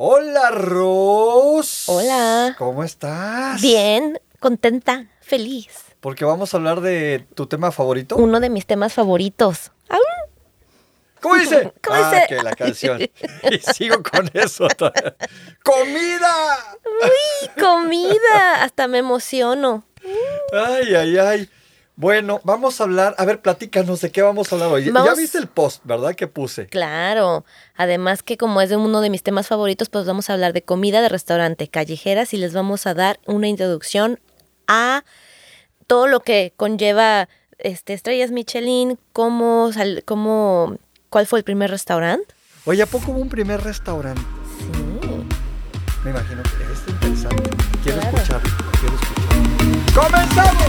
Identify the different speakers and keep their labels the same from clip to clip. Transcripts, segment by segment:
Speaker 1: Hola, Ros.
Speaker 2: Hola.
Speaker 1: ¿Cómo estás?
Speaker 2: Bien, contenta, feliz.
Speaker 1: Porque vamos a hablar de tu tema favorito.
Speaker 2: Uno de mis temas favoritos. ¡Au!
Speaker 1: ¿Cómo dice?
Speaker 2: ¿Cómo
Speaker 1: ah,
Speaker 2: dice?
Speaker 1: que la canción. Y sigo con eso. ¡Comida!
Speaker 2: Comida. Hasta me emociono.
Speaker 1: Ay, ay, ay. Bueno, vamos a hablar. A ver, platícanos de qué vamos a hablar hoy. Ya viste el post, ¿verdad? Que puse.
Speaker 2: Claro. Además que como es de uno de mis temas favoritos, pues vamos a hablar de comida de restaurante callejeras y les vamos a dar una introducción a todo lo que conlleva este estrellas Michelin, cómo, sal- cómo cuál fue el primer restaurante.
Speaker 1: Oye, ¿a poco hubo un primer restaurante?
Speaker 2: Sí.
Speaker 1: Me imagino que es interesante. Quiero
Speaker 2: Claro.
Speaker 1: escucharlo. Quiero escucharlo. ¡Comenzamos!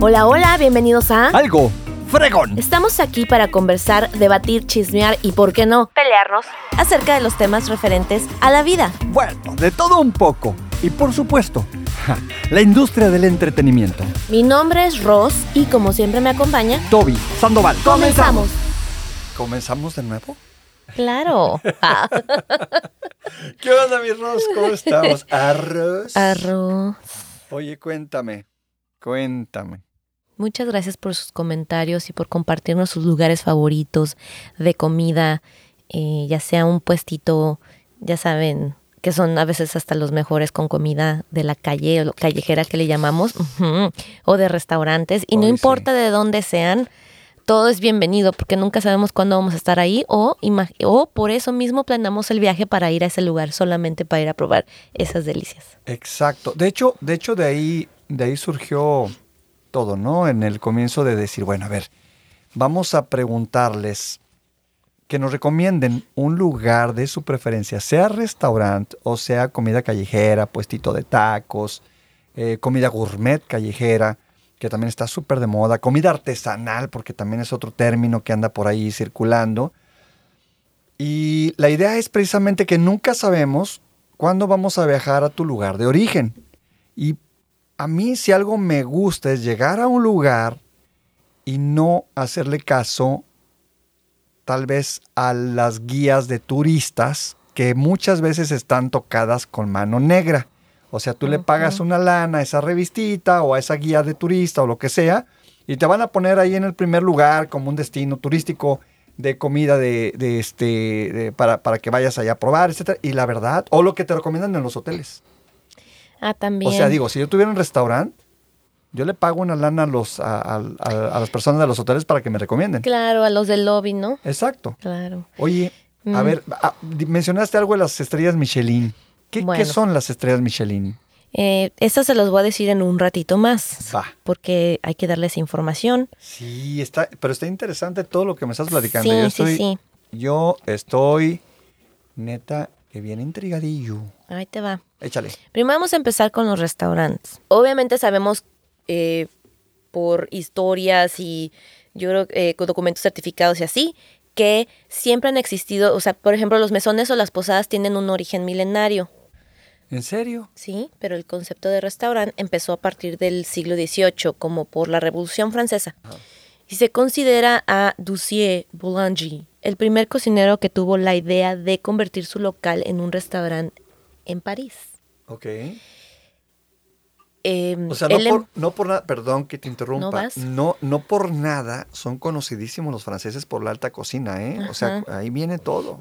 Speaker 2: Hola, hola, bienvenidos a
Speaker 1: Algo fregón.
Speaker 2: Estamos aquí para conversar, debatir, chismear y, ¿por qué no?, pelearnos acerca de los temas referentes a la vida.
Speaker 3: Bueno, de todo un poco. Y por supuesto, ja, la industria del entretenimiento.
Speaker 2: Mi nombre es Ross y como siempre me acompaña,
Speaker 3: Toby Sandoval.
Speaker 2: comenzamos.
Speaker 1: ¿Comenzamos de nuevo?
Speaker 2: Claro. Ah,
Speaker 1: ¿Qué onda, mi Ros? ¿Cómo estamos? Arroz.
Speaker 2: arroz.
Speaker 1: Oye, cuéntame. Cuéntame.
Speaker 2: Muchas gracias por sus comentarios y por compartirnos sus lugares favoritos de comida, eh, ya sea un puestito, ya saben, que son a veces hasta los mejores con comida de la calle, o callejera que le llamamos, o de restaurantes, y no importa de dónde sean, todo es bienvenido porque nunca sabemos cuándo vamos a estar ahí o, o por eso mismo planeamos el viaje para ir a ese lugar solamente para ir a probar esas delicias.
Speaker 1: Exacto. De hecho, de hecho, de ahí, de ahí surgió todo, ¿no? En el comienzo de decir, bueno, a ver, vamos a preguntarles que nos recomienden un lugar de su preferencia, sea restaurante o sea comida callejera, puestito de tacos, eh, comida gourmet callejera, que también está súper de moda, comida artesanal, porque también es otro término que anda por ahí circulando. Y la idea es precisamente que nunca sabemos cuándo vamos a viajar a tu lugar de origen. Y a mí si algo me gusta es llegar a un lugar y no hacerle caso tal vez a las guías de turistas que muchas veces están tocadas con mano negra. O sea, tú le pagas una lana a esa revistita o a esa guía de turista o lo que sea y te van a poner ahí en el primer lugar como un destino turístico de comida de, de este de- para, para que vayas allá a probar, etcétera. Y la verdad, o lo que te recomiendan en los hoteles.
Speaker 2: Ah, también.
Speaker 1: O sea, digo, si yo tuviera un restaurante, yo le pago una lana a, los, a, a- a- las personas de los hoteles para que me recomienden.
Speaker 2: Claro, a los del lobby, ¿no?
Speaker 1: Exacto.
Speaker 2: Claro.
Speaker 1: Oye, a
Speaker 2: Mm.
Speaker 1: ver, ah, mencionaste algo de las estrellas Michelin. ¿Qué, son las estrellas Michelin?
Speaker 2: Eh, eso se los voy a decir en un ratito más.
Speaker 1: Va.
Speaker 2: Porque hay que darles información.
Speaker 1: Sí, está, pero está interesante todo lo que me estás platicando.
Speaker 2: Sí,
Speaker 1: yo
Speaker 2: sí,
Speaker 1: estoy,
Speaker 2: sí.
Speaker 1: Yo estoy, neta, que bien intrigadillo.
Speaker 2: Ahí te va.
Speaker 1: Échale.
Speaker 2: Primero vamos a empezar con los restaurantes. Obviamente sabemos eh, por historias y yo creo eh, con documentos certificados y así que siempre han existido, o sea, por ejemplo, los mesones o las posadas tienen un origen milenario.
Speaker 1: ¿En serio?
Speaker 2: Sí, pero el concepto de restaurante empezó a partir del siglo XVIII, como por la Revolución Francesa. Y se considera a Ducier Boulanger, el primer cocinero que tuvo la idea de convertir su local en un restaurante en París.
Speaker 1: Ok.
Speaker 2: Em,
Speaker 1: O sea, no
Speaker 2: em-
Speaker 1: por, no por nada, perdón que te interrumpa.
Speaker 2: ¿No?
Speaker 1: No, no por nada son conocidísimos los franceses por la alta cocina, ¿eh? O sea, ahí viene todo.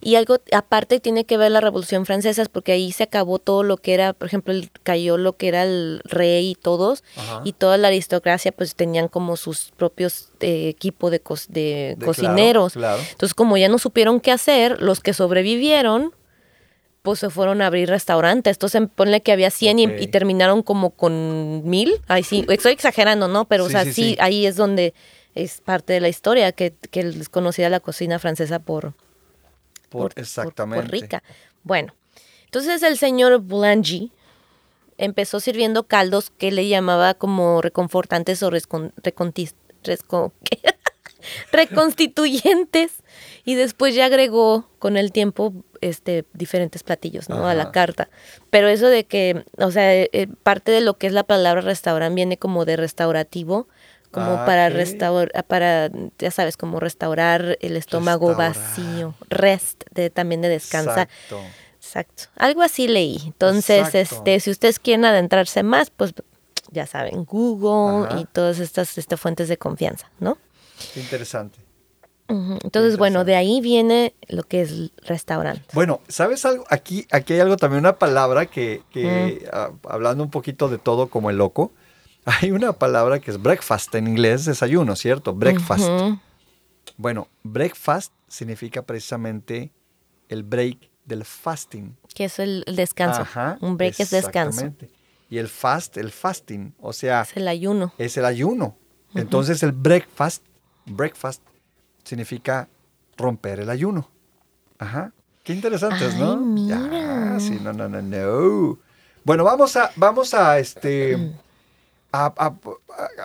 Speaker 2: Y algo aparte tiene que ver la Revolución Francesa, porque ahí se acabó todo lo que era, por ejemplo, el- cayó lo que era el rey y todos,
Speaker 1: Ajá.
Speaker 2: y toda la aristocracia pues tenían como sus propios eh, equipo de, cos- de
Speaker 1: De-
Speaker 2: cocineros.
Speaker 1: Claro, claro.
Speaker 2: Entonces, como ya no supieron qué hacer, los que sobrevivieron, pues se fueron a abrir restaurantes. Entonces, ponle que había 100 y-
Speaker 1: Ok.
Speaker 2: y, terminaron como con mil. Ay, sí, estoy exagerando, ¿no? Pero,
Speaker 1: Sí,
Speaker 2: o sea,
Speaker 1: sí,
Speaker 2: sí,
Speaker 1: sí.
Speaker 2: ahí es donde es parte de la historia, que, que es conocida la cocina francesa por,
Speaker 1: Por, exactamente.
Speaker 2: por rica. Bueno, entonces el señor Boulanger empezó sirviendo caldos que le llamaba como reconfortantes o reconstituyentes y después ya agregó con el tiempo este diferentes platillos no a la carta pero eso de que o sea eh, eh, parte de lo que es la palabra restaurante viene como de restaurativo como
Speaker 1: Ah,
Speaker 2: para restaurar, para, ya sabes, como restaurar el estómago
Speaker 1: Restaurar.
Speaker 2: vacío. Rest, de, también de descansa.
Speaker 1: Exacto.
Speaker 2: Exacto. Algo así leí. Entonces,
Speaker 1: Exacto.
Speaker 2: este, si ustedes quieren adentrarse más, pues ya saben, Google
Speaker 1: Ajá.
Speaker 2: y todas estas este, fuentes de confianza, ¿no?
Speaker 1: Qué
Speaker 2: Entonces, bueno, de ahí viene lo que es restaurante.
Speaker 1: Bueno, ¿sabes algo? Aquí, aquí hay algo también, una palabra que, que,
Speaker 2: Mm.
Speaker 1: hablando un poquito de todo como el loco, hay una palabra que es breakfast en inglés, desayuno, ¿cierto? Breakfast. Bueno, breakfast significa precisamente el break del fasting.
Speaker 2: Que es el, el descanso.
Speaker 1: Ajá,
Speaker 2: Un break es descanso.
Speaker 1: exactamente. Y el fast, el fasting, o sea,
Speaker 2: Es el ayuno.
Speaker 1: es el ayuno. Entonces el breakfast, breakfast significa romper el ayuno. Ajá. Qué interesantes,
Speaker 2: Ay,
Speaker 1: ¿no?
Speaker 2: mira.
Speaker 1: Ya, sí, no, no, no, no. Bueno, vamos a, vamos a este. A, a-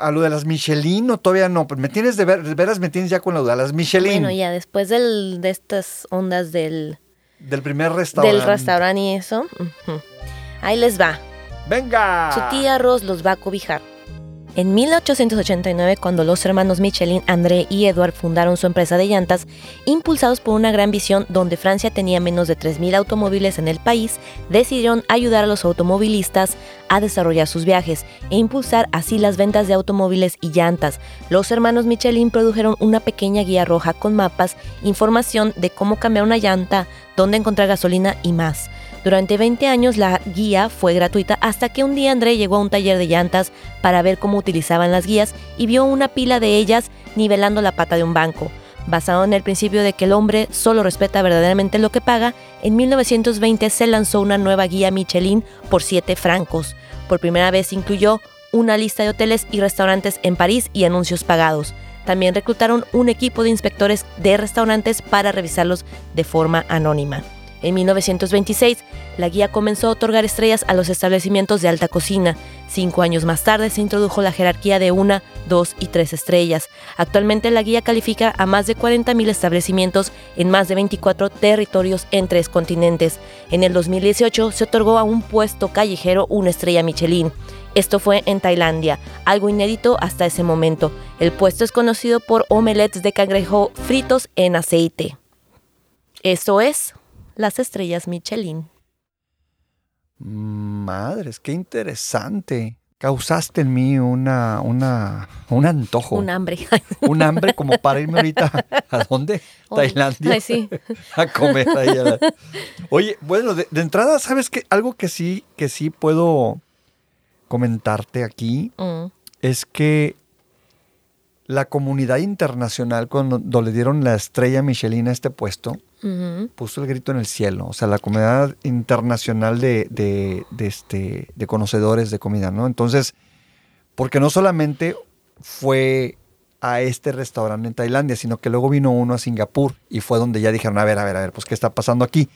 Speaker 1: a- lo de las Michelin, no, todavía no. Pues me tienes de, ver, de veras, me tienes ya con lo de las Michelin.
Speaker 2: Bueno, ya después del, de estas ondas del,
Speaker 1: Del primer restaurante.
Speaker 2: del restaurante y eso, ahí les va.
Speaker 1: ¡Venga!
Speaker 2: Su tía Rose los va a cobijar. En 1889, cuando los hermanos Michelin, André y Edward fundaron su empresa de llantas, impulsados por una gran visión donde Francia tenía menos de 3.000 automóviles en el país, decidieron ayudar a los automovilistas a desarrollar sus viajes e impulsar así las ventas de automóviles y llantas. Los hermanos Michelin produjeron una pequeña guía roja con mapas, información de cómo cambiar una llanta, dónde encontrar gasolina y más. Durante 20 años la guía fue gratuita hasta que un día André llegó a un taller de llantas para ver cómo utilizaban las guías y vio una pila de ellas nivelando la pata de un banco. Basado en el principio de que el hombre solo respeta verdaderamente lo que paga, en 1920 se lanzó una nueva guía Michelin por 7 francos. Por primera vez incluyó una lista de hoteles y restaurantes en París y anuncios pagados. También reclutaron un equipo de inspectores de restaurantes para revisarlos de forma anónima. En 1926, la guía comenzó a otorgar estrellas a los establecimientos de alta cocina. Cinco años más tarde se introdujo la jerarquía de una, dos y tres estrellas. Actualmente la guía califica a más de 40.000 establecimientos en más de 24 territorios en tres continentes. En el 2018 se otorgó a un puesto callejero una estrella Michelin. Esto fue en Tailandia, algo inédito hasta ese momento. El puesto es conocido por omelets de cangrejo fritos en aceite. Eso es las estrellas Michelin.
Speaker 1: Madres, qué interesante. Causaste en mí una, una, un antojo.
Speaker 2: Un hambre.
Speaker 1: un hambre como para irme ahorita. ¿A dónde? Tailandia.
Speaker 2: Ay, sí.
Speaker 1: a comer ahí. a la- Oye, bueno, de, de entrada, ¿sabes qué? Algo que sí, que sí puedo comentarte aquí
Speaker 2: Mm,
Speaker 1: es que la comunidad internacional, cuando le dieron la estrella Michelin a este puesto, puso el grito en el cielo. O sea, la comunidad internacional de, de, de este, de conocedores de comida, ¿no? Entonces, porque no solamente fue a este restaurante en Tailandia, sino que luego vino uno a Singapur y fue donde ya dijeron, a ver, a ver, a ver, pues, ¿qué está pasando aquí?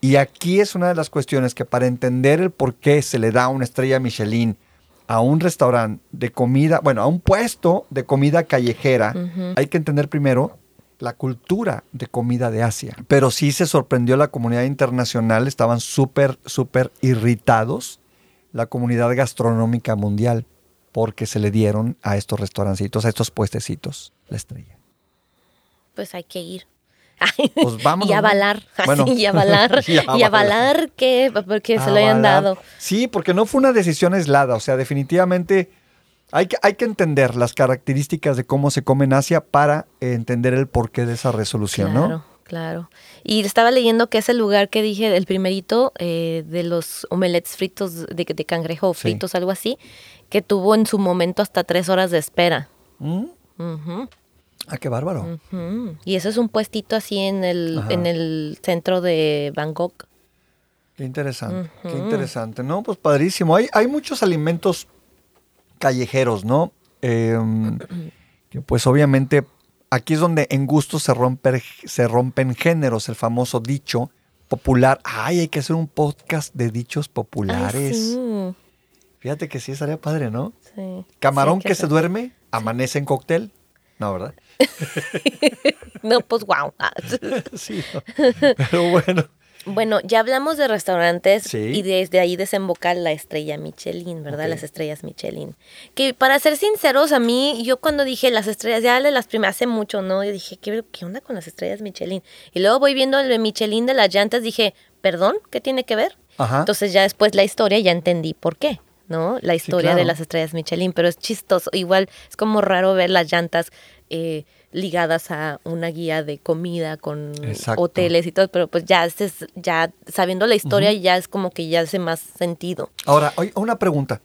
Speaker 1: Y aquí es una de las cuestiones que para entender el por qué se le da una estrella Michelin a un restaurante de comida, bueno, a un puesto de comida callejera, hay que entender primero la cultura de comida de Asia. Pero sí se sorprendió la comunidad internacional, estaban súper, súper irritados la comunidad gastronómica mundial porque se le dieron a estos restaurancitos, a estos puestecitos, la estrella.
Speaker 2: Pues hay que ir.
Speaker 1: Pues
Speaker 2: y avalar,
Speaker 1: Bueno.
Speaker 2: y avalar,
Speaker 1: Y
Speaker 2: y
Speaker 1: avalar.
Speaker 2: que, porque se lo hayan dado.
Speaker 1: Sí, porque no fue una decisión aislada, o sea, definitivamente hay que, hay que entender las características de cómo se come en Asia para entender el porqué de esa resolución,
Speaker 2: Claro,
Speaker 1: ¿no?
Speaker 2: claro. Y estaba leyendo que es el lugar que dije, el primerito eh, de los omelets fritos de, de cangrejo o
Speaker 1: Sí.
Speaker 2: fritos, algo así, que tuvo en su momento hasta tres horas de espera.
Speaker 1: ¿Mm?
Speaker 2: Ujú,
Speaker 1: Ah, qué bárbaro.
Speaker 2: Y eso es un puestito así en el,
Speaker 1: Ajá.
Speaker 2: en el centro de Bangkok.
Speaker 1: Qué interesante, qué interesante. No, pues padrísimo. Hay, hay muchos alimentos callejeros, ¿no? Em, que pues obviamente aquí es donde en gusto se, romper- se rompen géneros, el famoso dicho popular. Ay, hay que hacer un podcast de dichos populares.
Speaker 2: Ay, sí,
Speaker 1: Fíjate que sí estaría padre, ¿no?
Speaker 2: sí.
Speaker 1: Camarón
Speaker 2: Sí,
Speaker 1: que se duerme, amanece en cóctel. No, ¿verdad?
Speaker 2: No, pues wow.
Speaker 1: sí, no. pero bueno.
Speaker 2: Bueno, ya hablamos de restaurantes
Speaker 1: Sí.
Speaker 2: y desde ahí desemboca la estrella Michelin, ¿verdad? Las estrellas Michelin. Que para ser sinceros, a mí, yo cuando dije las estrellas, ya las primeras, hace mucho, ¿no? Yo dije, ¿qué, ¿qué onda con las estrellas Michelin? Y luego voy viendo el de Michelin de las llantas, dije, ¿perdón? ¿Qué tiene que ver?
Speaker 1: Ajá.
Speaker 2: Entonces ya después la historia ya entendí por qué, ¿no? La historia de
Speaker 1: claro.
Speaker 2: las estrellas Michelin, pero es chistoso. Igual es como raro ver las llantas eh, ligadas a una guía de comida con
Speaker 1: Exacto.
Speaker 2: hoteles y todo, pero pues ya, este es- ya sabiendo la historia ya es como que ya hace más sentido.
Speaker 1: Ahora, una pregunta.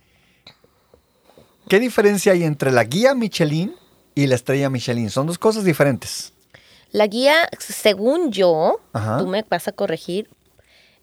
Speaker 1: ¿Qué diferencia hay entre la guía Michelin y la estrella Michelin? Son dos cosas diferentes.
Speaker 2: La guía, según yo,
Speaker 1: Ajá.
Speaker 2: tú me vas a corregir,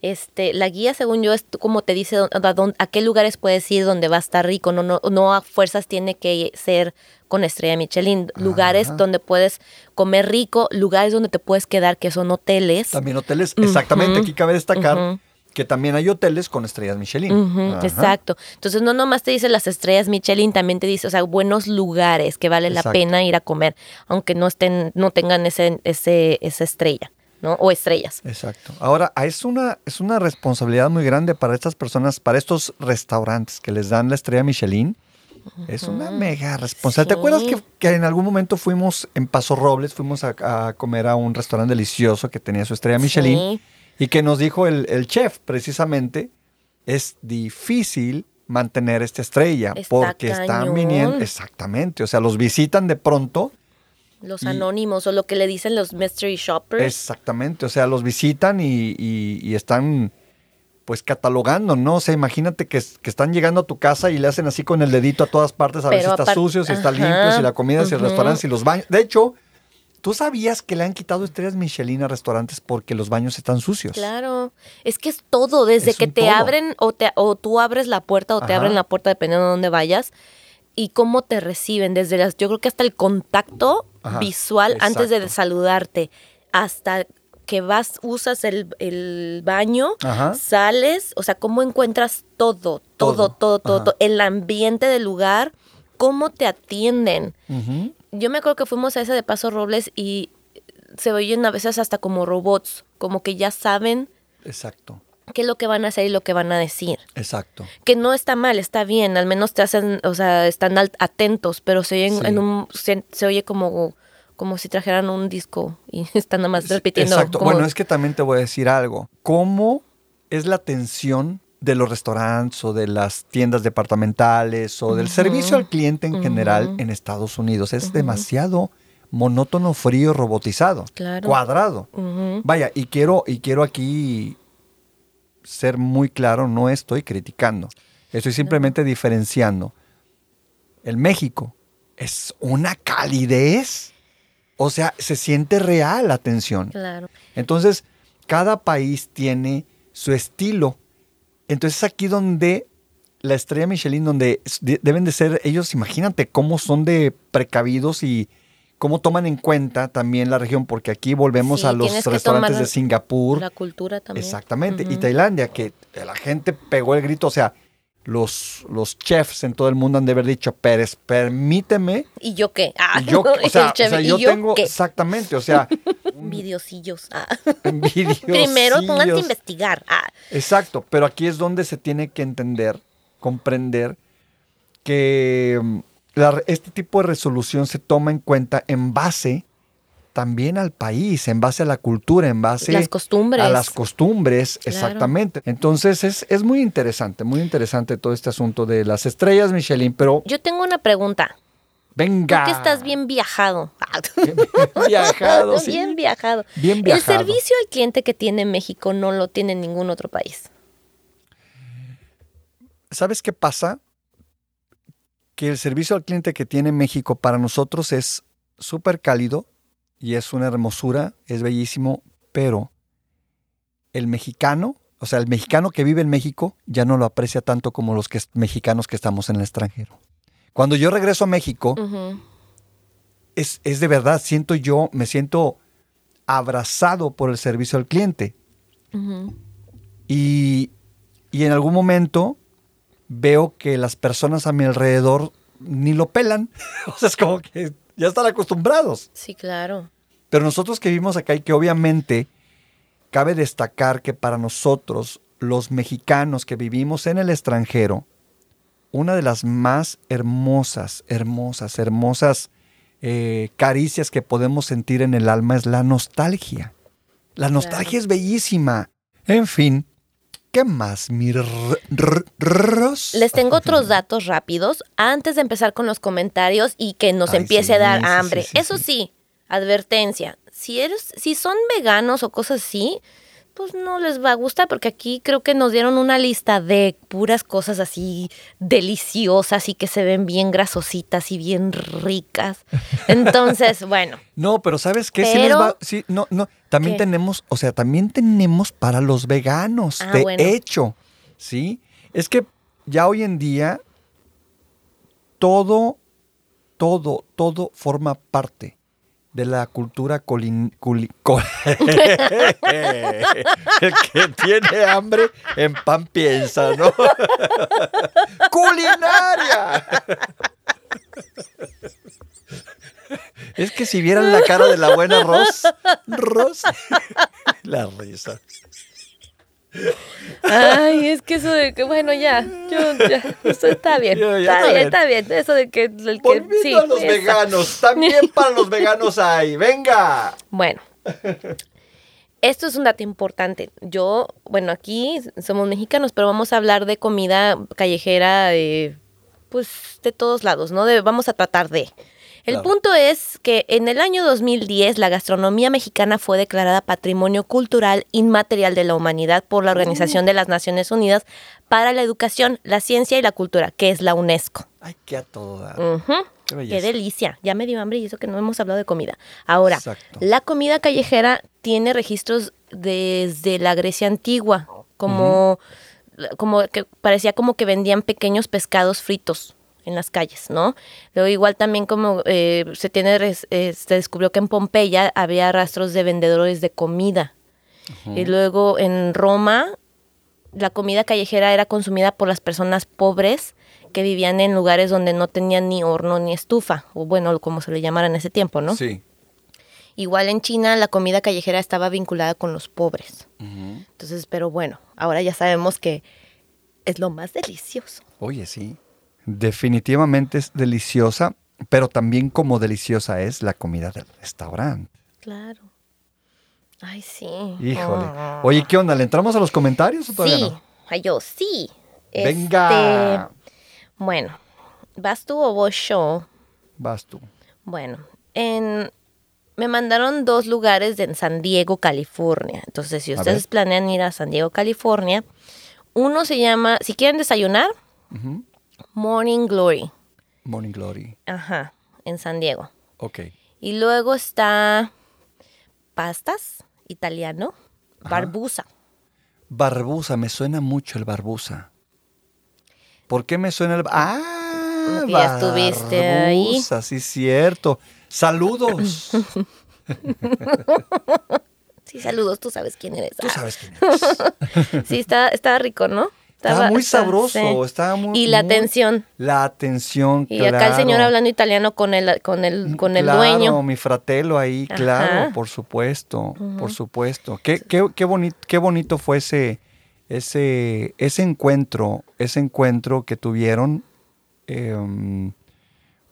Speaker 2: este, la guía, según yo, es como te dice a, dónde- a qué lugares puedes ir donde va a estar rico. No, no, no a fuerzas tiene que ser con estrella Michelin. Lugares
Speaker 1: Ajá.
Speaker 2: donde puedes comer rico, lugares donde te puedes quedar, que son hoteles.
Speaker 1: También hoteles, exactamente. Aquí cabe destacar que también hay hoteles con estrellas Michelin.
Speaker 2: Exacto. Entonces no nomás te dice las estrellas Michelin, también te dice, o sea, buenos lugares que vale
Speaker 1: Exacto.
Speaker 2: la pena ir a comer, aunque no estén, no tengan ese, ese, esa estrella, ¿no? O estrellas.
Speaker 1: Exacto. Ahora, es una, es una responsabilidad muy grande para estas personas, para estos restaurantes que les dan la estrella Michelin. Es una mega responsabilidad. ¿Te acuerdas que, que en algún momento fuimos en Paso Robles, fuimos a, a comer a un restaurante delicioso que tenía su estrella Michelin?
Speaker 2: Sí.
Speaker 1: Y que nos dijo el, el chef, precisamente, es difícil mantener esta estrella
Speaker 2: Está
Speaker 1: porque están viniendo, exactamente, o sea, los visitan de pronto,
Speaker 2: Los
Speaker 1: Y-
Speaker 2: anónimos o lo que le dicen los mystery shoppers.
Speaker 1: exactamente, o sea, los visitan y, y- y están pues catalogando, ¿no? O sea, imagínate que, que están llegando a tu casa y le hacen así con el dedito a todas partes a ver si está sucio, si está
Speaker 2: Ajá,
Speaker 1: limpio, si la comida, si el restaurante, si los baños. De hecho, ¿tú sabías que le han quitado estrellas Michelin a restaurantes porque los baños están sucios?
Speaker 2: Claro, es que es todo, desde
Speaker 1: Es
Speaker 2: que te
Speaker 1: todo.
Speaker 2: abren o, te, o tú abres la puerta o te abren la puerta dependiendo de dónde vayas y cómo te reciben, desde las, yo creo que hasta el contacto
Speaker 1: Ajá,
Speaker 2: visual antes de saludarte, hasta que vas, usas el, el baño,
Speaker 1: Ajá.
Speaker 2: sales, o sea, cómo encuentras todo, todo,
Speaker 1: Todo,
Speaker 2: todo, todo, el ambiente del lugar, cómo te atienden. Yo me acuerdo que fuimos a ese de Paso Robles y se oyen a veces hasta como robots, como que ya saben
Speaker 1: Exacto,
Speaker 2: qué es lo que van a hacer y lo que van a decir.
Speaker 1: exacto.
Speaker 2: Que no está mal, está bien, al menos te hacen, o sea, están atentos, pero se oyen
Speaker 1: Sí.
Speaker 2: en un, se, se oye como, como si trajeran un disco y están nada más repitiendo.
Speaker 1: Exacto.
Speaker 2: como-
Speaker 1: Bueno, es que también te voy a decir algo. ¿Cómo es la atención de los restaurantes o de las tiendas departamentales o del servicio al cliente en general en Estados Unidos? Es demasiado monótono, frío, robotizado,
Speaker 2: Claro.
Speaker 1: cuadrado. Vaya, y quiero, y quiero aquí ser muy claro, no estoy criticando. Estoy simplemente diferenciando. El México es una calidez. O sea, se siente real la atención.
Speaker 2: Claro.
Speaker 1: Entonces, cada país tiene su estilo. Entonces, aquí donde la estrella Michelin, donde deben de ser ellos, imagínate cómo son de precavidos y cómo toman en cuenta también la región, porque aquí volvemos
Speaker 2: Sí,
Speaker 1: a los restaurantes de Singapur.
Speaker 2: La cultura también.
Speaker 1: Exactamente. Y. Tailandia, que la gente pegó el grito, o sea, los, los chefs en todo el mundo han de haber dicho, Pérez, permíteme.
Speaker 2: ¿Y yo qué? Ah,
Speaker 1: yo, o
Speaker 2: el
Speaker 1: sea, o sea,
Speaker 2: ¿y
Speaker 1: yo,
Speaker 2: yo
Speaker 1: tengo,
Speaker 2: qué?
Speaker 1: exactamente, o sea,
Speaker 2: Envidiosillos. Ah.
Speaker 1: envidiosillos.
Speaker 2: Primero pónganse a investigar. Ah.
Speaker 1: Exacto, pero aquí es donde se tiene que entender, comprender que mm, la- este tipo de resolución se toma en cuenta en base también al país, en base a la cultura, en base
Speaker 2: Las costumbres.
Speaker 1: a las costumbres,
Speaker 2: Claro.
Speaker 1: exactamente. Entonces es, es muy interesante, muy interesante todo este asunto de las estrellas Michelin, pero
Speaker 2: Yo tengo una pregunta.
Speaker 1: venga.
Speaker 2: Tú que estás bien viajado.
Speaker 1: viajado, sí.
Speaker 2: Bien viajado.
Speaker 1: Bien
Speaker 2: El
Speaker 1: viajado.
Speaker 2: servicio al cliente que tiene México no lo tiene en ningún otro país.
Speaker 1: ¿Sabes qué pasa? Que el servicio al cliente que tiene México para nosotros es súper cálido y es una hermosura, es bellísimo, pero el mexicano, o sea, el mexicano que vive en México ya no lo aprecia tanto como los que, mexicanos que estamos en el extranjero. Cuando yo regreso a México, es, es de verdad, siento yo, me siento abrazado por el servicio al cliente. Y, y en algún momento veo que las personas a mi alrededor ni lo pelan. o sea, es como que ya están acostumbrados.
Speaker 2: Sí, claro.
Speaker 1: Pero nosotros que vivimos acá y que obviamente cabe destacar que para nosotros, los mexicanos que vivimos en el extranjero, una de las más hermosas, hermosas, hermosas eh, caricias que podemos sentir en el alma es la nostalgia. La nostalgia es bellísima. En fin, ¿qué más, mi?
Speaker 2: Les tengo otros datos rápidos antes de empezar con los comentarios y que nos
Speaker 1: Ay,
Speaker 2: empiece
Speaker 1: sí,
Speaker 2: a dar
Speaker 1: sí,
Speaker 2: hambre.
Speaker 1: sí,
Speaker 2: Eso
Speaker 1: sí.
Speaker 2: sí. advertencia. Si eres, si son veganos o cosas así, pues no les va a gustar porque aquí creo que nos dieron una lista de puras cosas así deliciosas y que se ven bien grasositas y bien ricas. Entonces, bueno,
Speaker 1: No, pero ¿sabes qué? Sí les va- sí, no, no. También
Speaker 2: ¿Qué?
Speaker 1: tenemos, o sea, también tenemos para los veganos,
Speaker 2: Ah,
Speaker 1: de
Speaker 2: bueno.
Speaker 1: hecho, ¿sí? Es que ya hoy en día todo, todo, todo forma parte de la cultura colin, culi- co- El que tiene hambre en pan piensa, ¿no? ¡Culinaria! Es que si vieran la cara de la buena Ros, Ros, la risa.
Speaker 2: Ay, es que eso de que, bueno, ya, yo, ya, eso está bien,
Speaker 1: ya,
Speaker 2: está bien,
Speaker 1: bien.
Speaker 2: está bien, eso de que, el que sí,
Speaker 1: a los veganos, también para los veganos hay. Venga.
Speaker 2: Bueno, esto es un dato importante. Yo, bueno, aquí somos mexicanos, pero vamos a hablar de comida callejera, de, pues, de todos lados, ¿no? De, vamos a tratar de. El
Speaker 1: Claro.
Speaker 2: punto es que en el año 2010 la gastronomía mexicana fue declarada Patrimonio Cultural Inmaterial de la Humanidad por la Organización de las Naciones Unidas para la Educación, la Ciencia y la Cultura, que es la UNESCO.
Speaker 1: Ay, qué a.
Speaker 2: Ujú.
Speaker 1: Qué
Speaker 2: delicia. Ya me dio hambre y eso que no hemos hablado de comida. Ahora,
Speaker 1: Exacto.
Speaker 2: la comida callejera tiene registros desde la Grecia antigua, como, como que parecía como que vendían pequeños pescados fritos en las calles, ¿no? Luego igual también como eh, se tiene eh, se descubrió que en Pompeya había rastros de vendedores de comida. Y luego en Roma la comida callejera era consumida por las personas pobres que vivían en lugares donde no tenían ni horno ni estufa, o bueno, como se le llamara en ese tiempo, ¿no?
Speaker 1: Sí.
Speaker 2: Igual en China la comida callejera estaba vinculada con los pobres. Entonces, pero bueno, ahora ya sabemos que es lo más delicioso.
Speaker 1: Oye, sí. Definitivamente es deliciosa, pero también como deliciosa es la comida del restaurante.
Speaker 2: Claro. Ay, sí.
Speaker 1: Híjole.
Speaker 2: Ah.
Speaker 1: Oye, ¿qué onda? ¿Le entramos a los comentarios o todavía
Speaker 2: sí.
Speaker 1: no?
Speaker 2: Ay, yo sí.
Speaker 1: Venga.
Speaker 2: Este, bueno, ¿vas tú o voy yo?
Speaker 1: Vas tú.
Speaker 2: Bueno, en, me mandaron dos lugares en San Diego, California. Entonces, si ustedes planean ir a San Diego, California, uno se llama, si quieren desayunar,
Speaker 1: Ujú.
Speaker 2: Morning Glory.
Speaker 1: Morning Glory.
Speaker 2: Ajá, en San Diego.
Speaker 1: Ok.
Speaker 2: Y luego está Pastas, italiano, Barbusa.
Speaker 1: Barbusa, me suena mucho el Barbusa. ¿Por qué me suena el... Ah,
Speaker 2: Porque ya estuviste ahí.
Speaker 1: Sí, cierto. Saludos.
Speaker 2: Sí, saludos, tú sabes quién eres.
Speaker 1: Tú
Speaker 2: Ah,
Speaker 1: sabes quién eres.
Speaker 2: Sí, está, está rico, ¿no?
Speaker 1: Estaba muy
Speaker 2: está-
Speaker 1: sabroso,
Speaker 2: sí.
Speaker 1: estaba muy...
Speaker 2: Y la
Speaker 1: muy-
Speaker 2: atención.
Speaker 1: La atención,
Speaker 2: Y acá el señor hablando italiano con el, con el, con el
Speaker 1: Claro,
Speaker 2: dueño.
Speaker 1: mi fratelo ahí,
Speaker 2: Ajá.
Speaker 1: claro, por supuesto, por supuesto. Qué, qué, qué, bonito, qué bonito fue ese, ese, ese encuentro, ese encuentro que tuvieron em,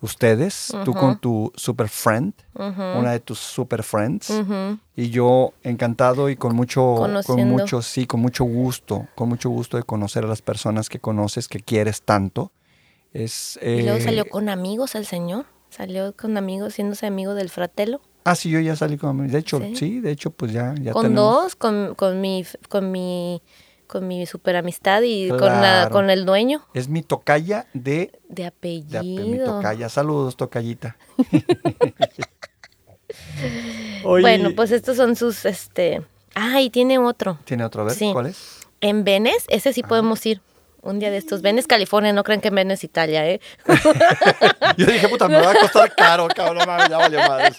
Speaker 1: ustedes, tú con tu super friend, una de tus super friends, y yo encantado y con mucho, con mucho, sí, con mucho gusto, con mucho gusto de conocer a las personas que conoces, que quieres tanto. Es,
Speaker 2: Y luego
Speaker 1: eh,
Speaker 2: salió con amigos el señor. Salió con amigos, siéndose amigo del fratelo.
Speaker 1: Ah, sí, yo ya salí con... De hecho,
Speaker 2: Sí.
Speaker 1: sí, de hecho, pues ya, ya
Speaker 2: con
Speaker 1: tenemos...
Speaker 2: dos, con, con mi con mi con mi super amistad y con la, con el dueño
Speaker 1: Es mi tocaya de...
Speaker 2: de
Speaker 1: de
Speaker 2: apellido.
Speaker 1: ape- mi tocaya. Saludos, tocayita.
Speaker 2: Bueno, pues estos son sus este. Ah, y tiene otro.
Speaker 1: ¿Tiene otro? A ver,
Speaker 2: Sí.
Speaker 1: ¿cuál es?
Speaker 2: En Venice, ese sí podemos ir. Un día de estos. Venice, California, no creen que en Venice, Italia, ¿eh?
Speaker 1: Yo dije, puta, me va a costar caro, cabrón, ya valió madres.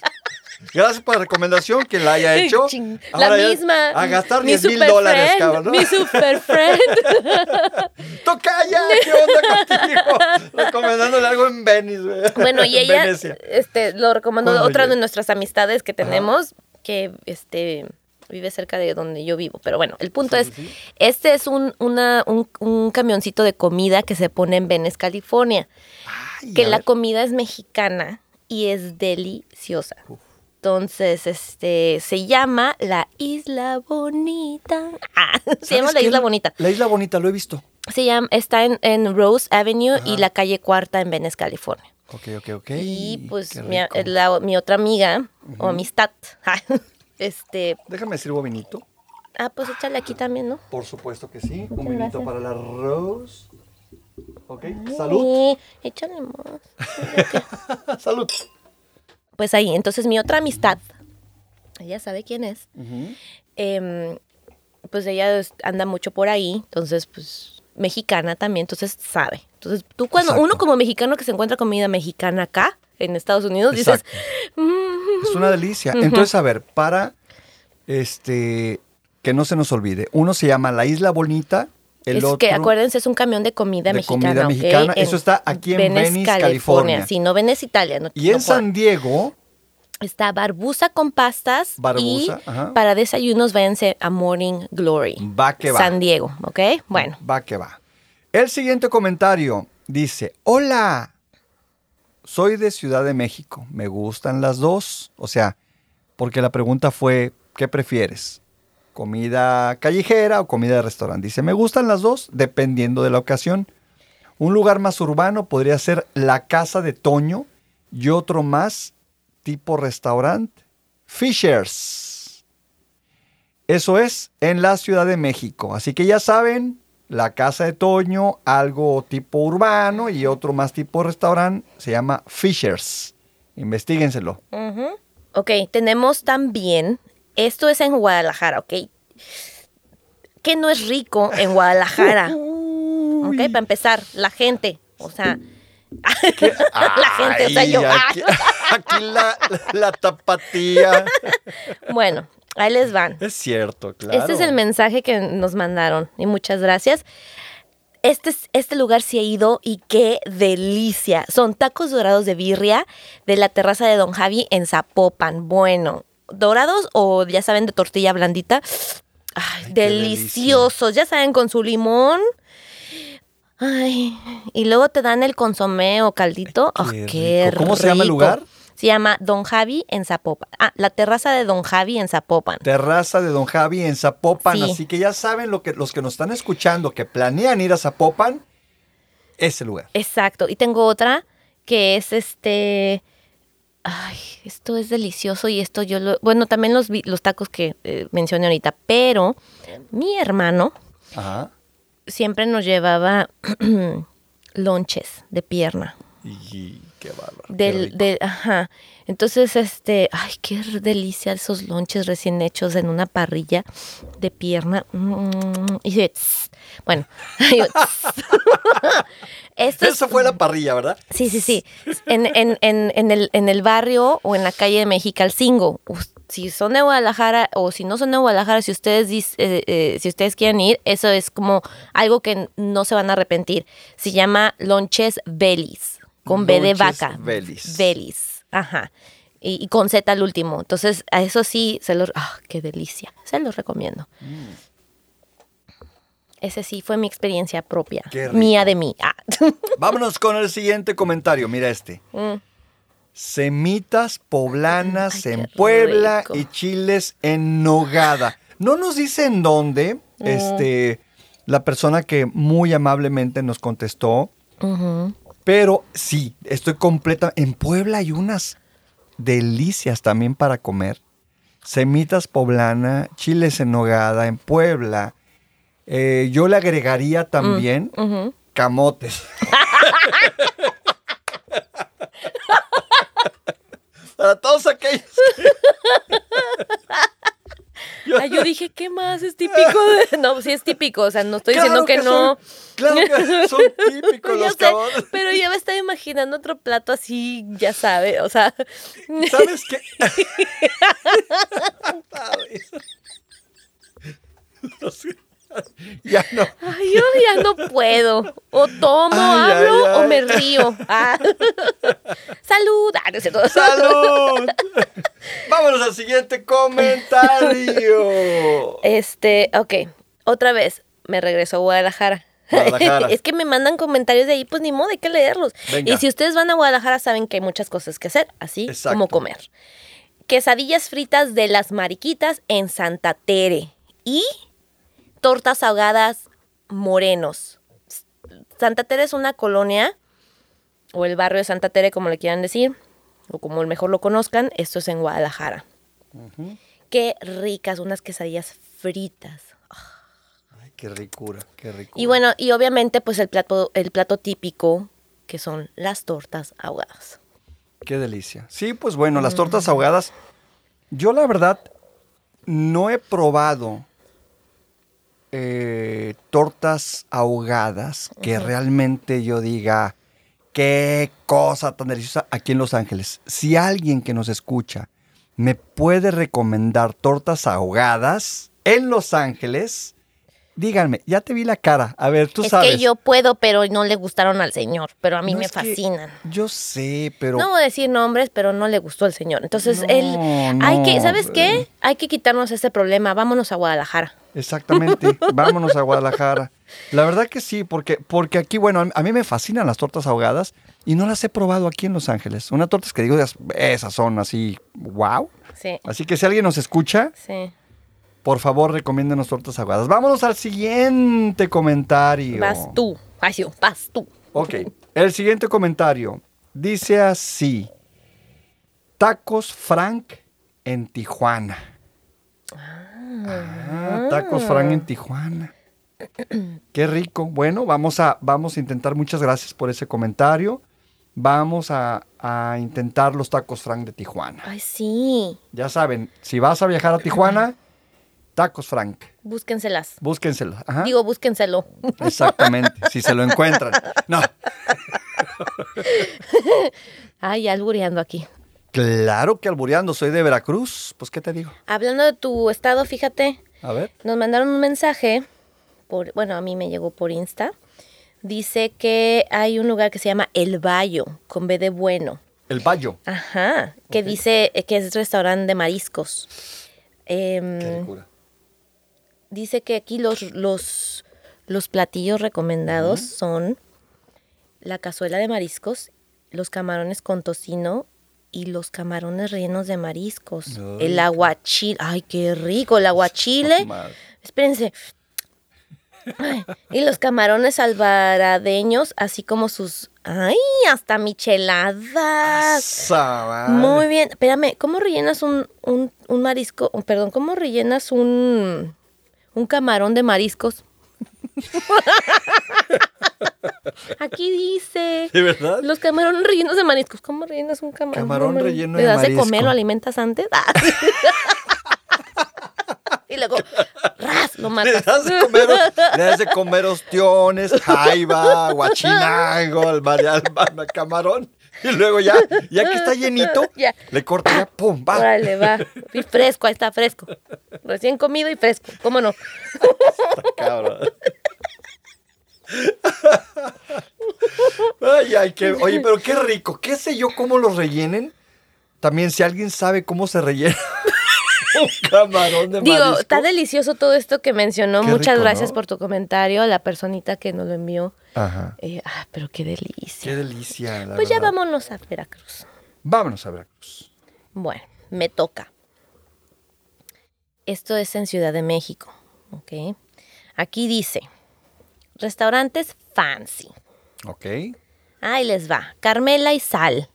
Speaker 1: Gracias por la recomendación que la haya hecho. Ahora
Speaker 2: la misma.
Speaker 1: A gastar
Speaker 2: mi
Speaker 1: 10 mil dólares, cabrón. ¿no?
Speaker 2: Mi super friend.
Speaker 1: ¡Tocaya! ¿Qué onda contigo? Recomendándole algo en Venice, güey.
Speaker 2: Bueno, y ella este, lo recomendó
Speaker 1: Oye.
Speaker 2: otra de nuestras amistades que tenemos, que este vive cerca de donde yo vivo. Pero bueno, el punto es, este es un, una, un, un camioncito de comida que se pone en Venice, California.
Speaker 1: Ay,
Speaker 2: que la
Speaker 1: ver.
Speaker 2: comida es mexicana y es deliciosa. Entonces, este, se llama la Isla Bonita. Ah, se
Speaker 1: ¿Sabes
Speaker 2: llama la? Isla Bonita.
Speaker 1: La Isla Bonita, lo he visto.
Speaker 2: Se llama, está en, en Rose Avenue y la calle Cuarta en Venice, California.
Speaker 1: Ok, ok, ok.
Speaker 2: y pues mi,
Speaker 1: rico.
Speaker 2: la- mi otra amiga o amistad, este,
Speaker 1: Déjame sirvo vinito.
Speaker 2: ah, pues échale aquí también, ¿no?
Speaker 1: Por supuesto que sí.
Speaker 2: Muchas
Speaker 1: Un vinito
Speaker 2: gracias.
Speaker 1: para la Rose. Ok, salud.
Speaker 2: Sí, échale más.
Speaker 1: salud.
Speaker 2: Pues ahí, entonces mi otra amistad, ella sabe quién es, em, pues ella anda mucho por ahí, entonces pues mexicana también, entonces sabe. Entonces tú cuando
Speaker 1: Exacto.
Speaker 2: uno como mexicano que se encuentra comida mexicana acá en Estados Unidos dices,
Speaker 1: Exacto. Es una delicia. Entonces, a ver, para este que no se nos olvide. Uno se llama La Isla Bonita, el
Speaker 2: es
Speaker 1: otro
Speaker 2: que acuérdense es un camión de comida
Speaker 1: de
Speaker 2: mexicana.
Speaker 1: Eso está aquí en Venice, California.
Speaker 2: Sí, no Venice, Italia. No,
Speaker 1: y en San. Diego,
Speaker 2: está Barbusa con pastas
Speaker 1: Barbusa,
Speaker 2: y
Speaker 1: ajá.
Speaker 2: para desayunos váyanse a Morning Glory.
Speaker 1: Va que va.
Speaker 2: San Diego, ¿ok? Bueno.
Speaker 1: va que va. El siguiente comentario dice, hola, soy de Ciudad de México, me gustan las dos. O sea, porque la pregunta fue, ¿qué prefieres? ¿Comida callejera o comida de restaurante? Dice, me gustan las dos, dependiendo de la ocasión. Un lugar más urbano podría ser la casa de Toño y otro más tipo restaurante, Fishers. Eso es en la Ciudad de México. Así que ya saben, la casa de Toño, algo tipo urbano y otro más tipo restaurante, se llama Fishers. Investíguenselo.
Speaker 2: Ok, tenemos también, esto es en Guadalajara, ¿ok? ¿Qué no es rico en Guadalajara? Ok, para empezar, la gente, o sea, la gente, o sea, yo.
Speaker 1: Aquí, aquí la, la tapatía.
Speaker 2: Bueno, ahí les van.
Speaker 1: Es cierto, claro.
Speaker 2: Este es el mensaje que nos mandaron y muchas gracias. Este, es- este lugar sí he ido y qué delicia. Son tacos dorados de birria de la terraza de Don Javi en Zapopan. Bueno, dorados o ya saben de tortilla blandita. Ay, deliciosos. Ya saben, con su limón. Ay, y luego te dan el consomé o caldito.
Speaker 1: Ay, qué
Speaker 2: qué
Speaker 1: rico. ¿Cómo se llama el lugar?
Speaker 2: Se llama Don Javi en Zapopan. Ah, la terraza de Don Javi en Zapopan.
Speaker 1: Terraza de Don Javi en Zapopan.
Speaker 2: Sí.
Speaker 1: Así que ya saben lo que los que nos están escuchando que planean ir a Zapopan, ese lugar.
Speaker 2: Exacto. Y tengo otra que es este. Ay, esto es delicioso y esto yo lo. Bueno, también los, vi- los tacos que eh, mencioné ahorita, pero mi hermano
Speaker 1: Ajá.
Speaker 2: siempre nos llevaba lonches de pierna.
Speaker 1: Y qué bárbaro. qué
Speaker 2: Del, del- ajá. Entonces, este, ay, qué delicia esos lonches recién hechos en una parrilla de pierna. Mm, y se- tss. Bueno, yo, tss. Esto es-
Speaker 1: Esa fue la parrilla, ¿verdad?
Speaker 2: Sí, sí, sí. En, en, en, en, el, en el barrio o en la calle de Mexicalcingo. Si son de Guadalajara o si no son de Guadalajara, si ustedes, eh, eh, si ustedes quieren ir, eso es como algo que no se van a arrepentir. Se llama Lonches Belis, con B de vaca.
Speaker 1: Belis.
Speaker 2: Belis, ajá. Y, y con Z al último. Entonces, a eso sí, se los... ¡Ah, qué delicia! Se los recomiendo.
Speaker 1: Mm.
Speaker 2: Ese sí fue mi experiencia propia. Mía de mí. Ah.
Speaker 1: Vámonos con el siguiente comentario. Mira este.
Speaker 2: Mm.
Speaker 1: Semitas poblanas
Speaker 2: Ay,
Speaker 1: en Puebla
Speaker 2: rico.
Speaker 1: y chiles en nogada. No nos dice en dónde. Este, la persona que muy amablemente nos contestó. Pero sí, estoy completa. En Puebla hay unas delicias también para comer. Semitas poblana, chiles en nogada en Puebla. Eh, yo le agregaría también
Speaker 2: Ujú.
Speaker 1: camotes. para todos aquellos.
Speaker 2: Ay, yo dije, ¿qué más es típico? de-?" No, sí es típico, o sea, no estoy
Speaker 1: Claro
Speaker 2: diciendo que, no.
Speaker 1: son- claro que son típicos los
Speaker 2: sé, pero ya me estaba imaginando otro plato así, ya sabe, o sea,
Speaker 1: ¿Sabes qué? No sé. Ya no.
Speaker 2: ay, yo ya no puedo. O tomo,
Speaker 1: Ay,
Speaker 2: hablo
Speaker 1: ay,
Speaker 2: o me río. Ah. Salud. Ah, no sé todo.
Speaker 1: ¡Salud! Vámonos al siguiente comentario.
Speaker 2: Este, ok. Otra vez, me regreso a Guadalajara.
Speaker 1: Guadalajara.
Speaker 2: es que me mandan comentarios de ahí, pues ni modo, hay que leerlos.
Speaker 1: Venga.
Speaker 2: Y si ustedes van a Guadalajara, saben que hay muchas cosas que hacer, así
Speaker 1: Exacto.
Speaker 2: como comer. Quesadillas fritas de las mariquitas en Santa Tere. Y tortas ahogadas morenos. Santa Tere es una colonia, o el barrio de Santa Tere, como le quieran decir, o como mejor lo conozcan, esto es en Guadalajara. Qué ricas, unas quesadillas fritas.
Speaker 1: Ay, qué ricura, qué ricura.
Speaker 2: Y bueno, y obviamente pues el plato, el plato típico, que son las tortas ahogadas.
Speaker 1: Qué delicia. Sí, pues bueno, las tortas ahogadas. Yo la verdad no he probado eh, tortas ahogadas que realmente yo diga qué cosa tan deliciosa aquí en Los Ángeles. Si alguien que nos escucha me puede recomendar tortas ahogadas en Los Ángeles, díganme, ya te vi la cara. A ver, tú
Speaker 2: es
Speaker 1: sabes.
Speaker 2: que yo puedo, pero no le gustaron al señor, pero a mí
Speaker 1: No,
Speaker 2: me
Speaker 1: es
Speaker 2: fascinan.
Speaker 1: Yo sé, pero
Speaker 2: No voy a decir nombres, pero no le gustó al señor. Entonces,
Speaker 1: No,
Speaker 2: él, hay que, ¿sabes qué? Hay que quitarnos ese problema. Vámonos a Guadalajara.
Speaker 1: Exactamente, vámonos a Guadalajara. La verdad que sí, porque, porque aquí, bueno, a mí me fascinan las tortas ahogadas y no las he probado aquí en Los Ángeles. Una tortas que digo, esas son así, wow.
Speaker 2: Sí,
Speaker 1: Así que si alguien nos escucha,
Speaker 2: sí.
Speaker 1: Por favor, recomiéndenos tortas ahogadas. Vámonos al siguiente comentario.
Speaker 2: Vas tú. Sí, vas tú.
Speaker 1: Ok, el siguiente comentario dice así: Tacos Frank en Tijuana. Ah, tacos Frank en Tijuana. Qué rico. Bueno, vamos a, vamos a intentar. Muchas gracias por ese comentario. Vamos a, a intentar los tacos Frank de Tijuana.
Speaker 2: Ay, sí.
Speaker 1: Ya saben, si vas a viajar a Tijuana, tacos Frank.
Speaker 2: Búsquenselas.
Speaker 1: Búsquenselo. Ajá.
Speaker 2: Digo, búsquenselo.
Speaker 1: Exactamente, si se lo encuentran. No,
Speaker 2: Ay, albureando aquí.
Speaker 1: claro que albureando, soy de Veracruz. Pues, ¿qué te digo?
Speaker 2: Hablando de tu estado, fíjate,
Speaker 1: A ver.
Speaker 2: nos mandaron un mensaje, por, bueno, a mí me llegó por Insta. Dice que hay un lugar que se llama El Bayo, con B de bueno.
Speaker 1: El Bayo.
Speaker 2: Ajá, que dice eh, que es restaurante de mariscos. Em,
Speaker 1: Qué ricura.
Speaker 2: Dice que aquí los, los, los platillos recomendados son la cazuela de mariscos, los camarones con tocino y los camarones rellenos de mariscos. El aguachile. Ay, qué rico. El aguachile. Espérense. Ay, y los camarones alvaradeños, así como sus... ¡Ay! Hasta micheladas. Muy bien. Espérame, ¿cómo rellenas un, un, un marisco? Perdón, ¿cómo rellenas un, un camarón de mariscos? Aquí dice.
Speaker 1: ¿De verdad?
Speaker 2: Los camarones rellenos de mariscos. ¿Cómo rellenas un camarón?
Speaker 1: Camarón
Speaker 2: de
Speaker 1: relleno
Speaker 2: ¿Le das de comer? ¿Lo alimentas antes? Ah. y luego, ras, lo
Speaker 1: Le
Speaker 2: matas.
Speaker 1: das de comer, le das de comer ostiones, jaiba, guachinango, al, al, al camarón. Y luego ya, ya que está llenito,
Speaker 2: Ya.
Speaker 1: le corta ya, pum, va.
Speaker 2: Órale, va. Y fresco, ahí está, fresco. Recién comido y fresco. ¿Cómo no?
Speaker 1: Cabrón. Ay, ay, qué, oye, pero qué rico. ¿Qué sé yo cómo los rellenen? También si alguien sabe cómo se rellena un camarón de
Speaker 2: Digo,
Speaker 1: marisco.
Speaker 2: está delicioso todo esto que mencionó.
Speaker 1: Qué
Speaker 2: Muchas
Speaker 1: rico,
Speaker 2: gracias
Speaker 1: ¿no?
Speaker 2: por tu comentario, la personita que nos lo envió.
Speaker 1: Ajá.
Speaker 2: Eh, ah, pero qué delicia.
Speaker 1: Qué delicia, la
Speaker 2: pues ya vámonos a Veracruz.
Speaker 1: Vámonos a Veracruz.
Speaker 2: Bueno, me toca. Esto es en Ciudad de México, ¿ok? Aquí dice, restaurantes fancy.
Speaker 1: Ok.
Speaker 2: Ahí les va, Carmela y Sal.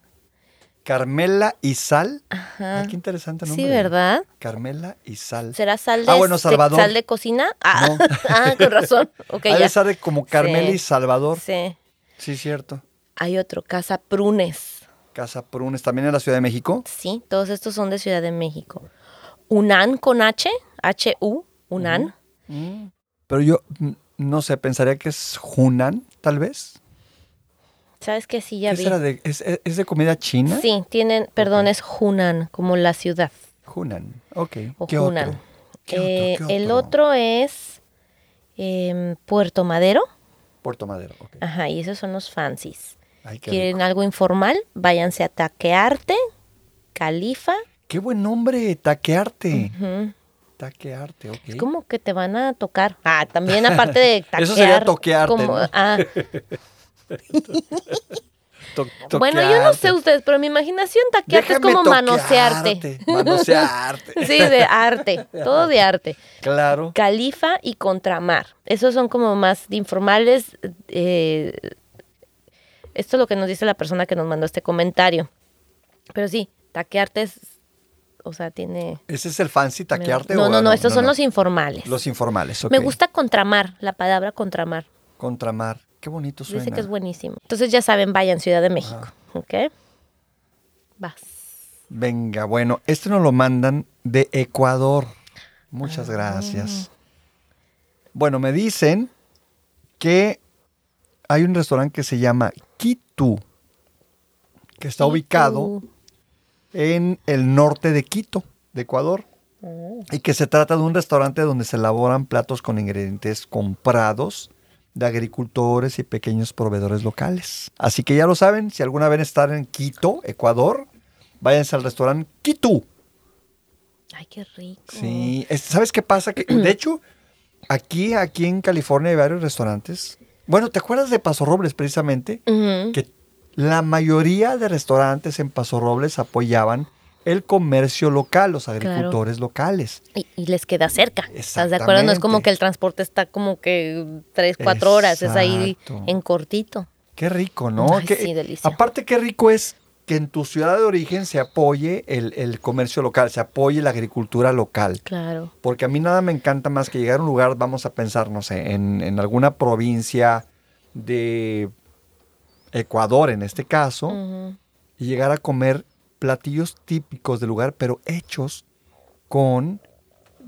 Speaker 1: Carmela y Sal.
Speaker 2: Ajá.
Speaker 1: Ay, qué interesante nombre.
Speaker 2: Sí, ¿verdad?
Speaker 1: Carmela y Sal.
Speaker 2: ¿Será sal de,
Speaker 1: Ah, bueno, Salvador.
Speaker 2: sal de cocina? Ah,
Speaker 1: No.
Speaker 2: ah, con razón. Ya.
Speaker 1: ser de como Carmela
Speaker 2: Sí.
Speaker 1: y Salvador.
Speaker 2: Sí.
Speaker 1: Sí, cierto.
Speaker 2: Hay otro, Casa Prunes.
Speaker 1: Casa Prunes, también en la Ciudad de México.
Speaker 2: Sí, todos estos son de Ciudad de México. Unan con H, H-U, Unan.
Speaker 1: Pero yo mm, no sé, pensaría que es Hunan, tal vez.
Speaker 2: ¿Sabes qué? Sí, ya
Speaker 1: ¿Qué
Speaker 2: vi.
Speaker 1: será de, es, de comida china?
Speaker 2: Sí, tienen, perdón, es Hunan, como la ciudad.
Speaker 1: Hunan, ok.
Speaker 2: O
Speaker 1: ¿Qué
Speaker 2: Hunan.
Speaker 1: otro? ¿Qué
Speaker 2: Eh, El otro es em, Puerto Madero.
Speaker 1: Puerto Madero, ok.
Speaker 2: Ajá, y esos son los fancies.
Speaker 1: Ay,
Speaker 2: ¿Quieren
Speaker 1: rico.
Speaker 2: algo informal? Váyanse a Taquearte, Califa
Speaker 1: Qué buen nombre, taquearte. Taquearte, ok.
Speaker 2: Es como que te van a tocar. Ah, también aparte de taquear.
Speaker 1: Eso sería toquearte,
Speaker 2: como-
Speaker 1: ¿no?
Speaker 2: ah,
Speaker 1: To-
Speaker 2: bueno, yo no sé ustedes, pero mi imaginación taquearte
Speaker 1: Déjame
Speaker 2: es como manosearte.
Speaker 1: Manosearte.
Speaker 2: Sí, de arte, todo de arte.
Speaker 1: Claro.
Speaker 2: Califa y contramar. Esos son como más informales. eh, esto es lo que nos dice la persona que nos mandó este comentario. Pero sí, taquearte es, o sea, tiene...
Speaker 1: ¿Ese es el fancy taquearte?
Speaker 2: No,
Speaker 1: o
Speaker 2: no, no, estos son los informales.
Speaker 1: Los informales, ok.
Speaker 2: Me gusta contramar, la palabra contramar.
Speaker 1: Contramar. Qué bonito suena.
Speaker 2: Dice que es buenísimo. Entonces ya saben, vayan Ciudad de México. ¿Ok? Vas.
Speaker 1: Venga, bueno, este nos lo mandan de Ecuador. Muchas
Speaker 2: Ah.
Speaker 1: gracias. Bueno, me dicen que hay un restaurante que se llama Quito, que está ubicado en el norte de Quito, de Ecuador, y que se trata de un restaurante donde se elaboran platos con ingredientes comprados de agricultores y pequeños proveedores locales. Así que ya lo saben, si alguna vez están en Quito, Ecuador, váyanse al restaurante Quito.
Speaker 2: Ay, qué rico.
Speaker 1: Sí, es- ¿sabes qué pasa? Que, de hecho, aquí, aquí en California hay varios restaurantes. Bueno, ¿te acuerdas de Paso Robles precisamente? Que la mayoría de restaurantes en Paso Robles apoyaban el comercio local, los agricultores locales.
Speaker 2: Y, y les queda cerca. ¿Estás de acuerdo? No es como que el transporte está como que tres, cuatro horas. Es ahí en cortito.
Speaker 1: Qué rico, ¿no?
Speaker 2: Ay,
Speaker 1: Qué-
Speaker 2: sí, delicia.
Speaker 1: Aparte, qué rico es que en tu ciudad de origen se apoye el, el comercio local, se apoye la agricultura local.
Speaker 2: Claro.
Speaker 1: Porque a mí nada me encanta más que llegar a un lugar, vamos a pensar, no sé, en, en alguna provincia de Ecuador en este caso, y llegar a comer platillos típicos del lugar, pero hechos con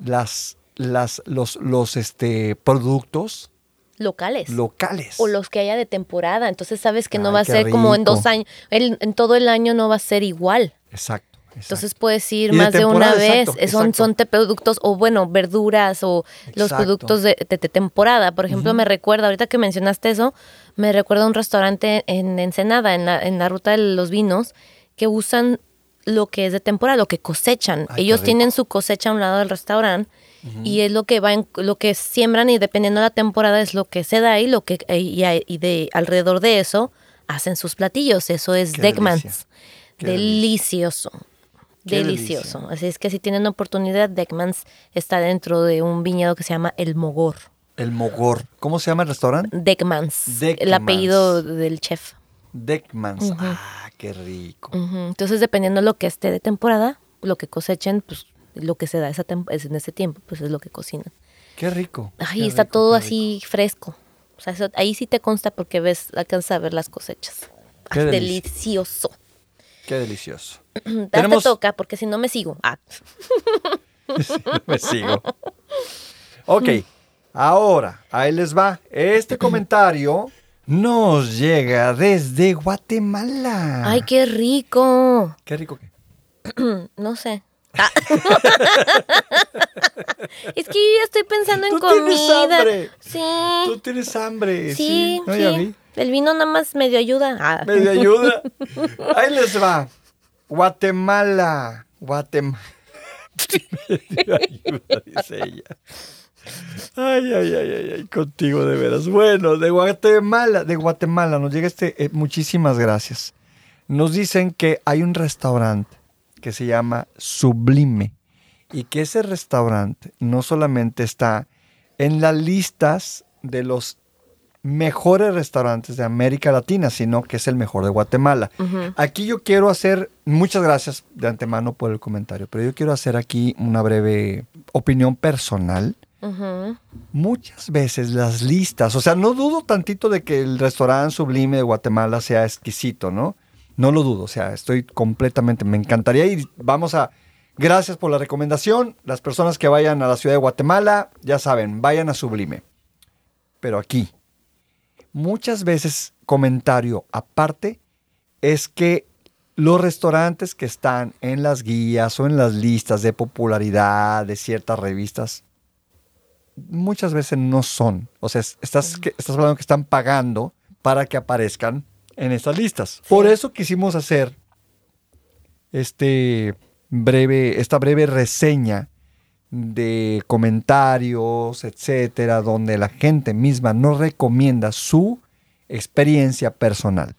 Speaker 1: las, las, los, los este, productos
Speaker 2: Locales.
Speaker 1: locales.
Speaker 2: o los que haya de temporada. Entonces sabes que no va a ser como en dos años. el- en todo el año no va a ser igual.
Speaker 1: Exacto. exacto.
Speaker 2: Entonces puedes ir
Speaker 1: Y
Speaker 2: más de una vez.
Speaker 1: exacto,
Speaker 2: son,
Speaker 1: exacto.
Speaker 2: son te- productos o bueno, verduras o los productos de, de- de temporada. Por ejemplo, me recuerda, ahorita que mencionaste eso, me recuerda un restaurante en Ensenada, en la, en la ruta de los vinos, que usan lo que es de temporada, lo que cosechan.
Speaker 1: Ay,
Speaker 2: Ellos tienen su cosecha a un lado del restaurante y es lo que va en- lo que siembran y dependiendo de la temporada es lo que se da y lo que y, y de alrededor de eso hacen sus platillos. Eso es
Speaker 1: Qué
Speaker 2: Deckmans.
Speaker 1: delicia.
Speaker 2: Delicioso.
Speaker 1: Qué
Speaker 2: Delicioso.
Speaker 1: delicia.
Speaker 2: Así es que si tienen oportunidad, Deckmans está dentro de un viñedo que se llama El Mogor.
Speaker 1: El Mogor. ¿Cómo se llama el restaurante?
Speaker 2: Deckmans. El
Speaker 1: Deckmans.
Speaker 2: apellido del chef.
Speaker 1: Deckmans. Ah, qué rico.
Speaker 2: Entonces, dependiendo de lo que esté de temporada, lo que cosechen, pues lo que se da esa tem- es en ese tiempo, pues es lo que cocinan.
Speaker 1: Qué rico.
Speaker 2: Ay,
Speaker 1: qué
Speaker 2: está
Speaker 1: rico,
Speaker 2: todo así fresco. O sea, eso- ahí sí te consta porque ves, alcanza a ver las cosechas.
Speaker 1: Qué
Speaker 2: Ay,
Speaker 1: delicia.
Speaker 2: delicioso.
Speaker 1: Qué delicioso.
Speaker 2: Date
Speaker 1: Tenemos-
Speaker 2: toca, porque si no me sigo. Ah.
Speaker 1: Me sigo. Ok, ahora, ahí les va. Este comentario nos llega desde Guatemala.
Speaker 2: Ay, qué rico.
Speaker 1: Qué rico que.
Speaker 2: No sé. Ah. es que yo ya estoy pensando en
Speaker 1: Tú tienes
Speaker 2: comida.
Speaker 1: hambre.
Speaker 2: Sí.
Speaker 1: Tú tienes hambre.
Speaker 2: Sí,
Speaker 1: Sí, no,
Speaker 2: sí.
Speaker 1: ya vi.
Speaker 2: El vino nada más medio ayuda. Ah.
Speaker 1: Me ayuda. Ahí les va. Guatemala. Guatemala. Medio ayuda, dice ella. Ay, ay, ay, ay, ay, contigo de veras. Bueno, de Guatemala, de Guatemala nos llega este, eh, muchísimas gracias. Nos dicen que hay un restaurante que se llama Sublime y que ese restaurante no solamente está en las listas de los mejores restaurantes de América Latina, sino que es el mejor de Guatemala. Aquí yo quiero hacer, muchas gracias de antemano por el comentario, pero yo quiero hacer aquí una breve opinión personal. Muchas veces las listas, o sea, no dudo tantito de que el restaurante sublime de Guatemala sea exquisito, ¿no? No lo dudo, o sea, estoy completamente, me encantaría ir. Vamos a, gracias por la recomendación. Las personas que vayan a la ciudad de Guatemala, ya saben, vayan a Sublime. Pero aquí, muchas veces comentario aparte es que los restaurantes que están en las guías o en las listas de popularidad de ciertas revistas muchas veces no son. O sea, es- estás, que- estás hablando que están pagando para que aparezcan en estas listas. Por eso quisimos hacer este, breve, esta breve reseña de comentarios, etcétera, donde la gente misma nos recomienda su experiencia personal.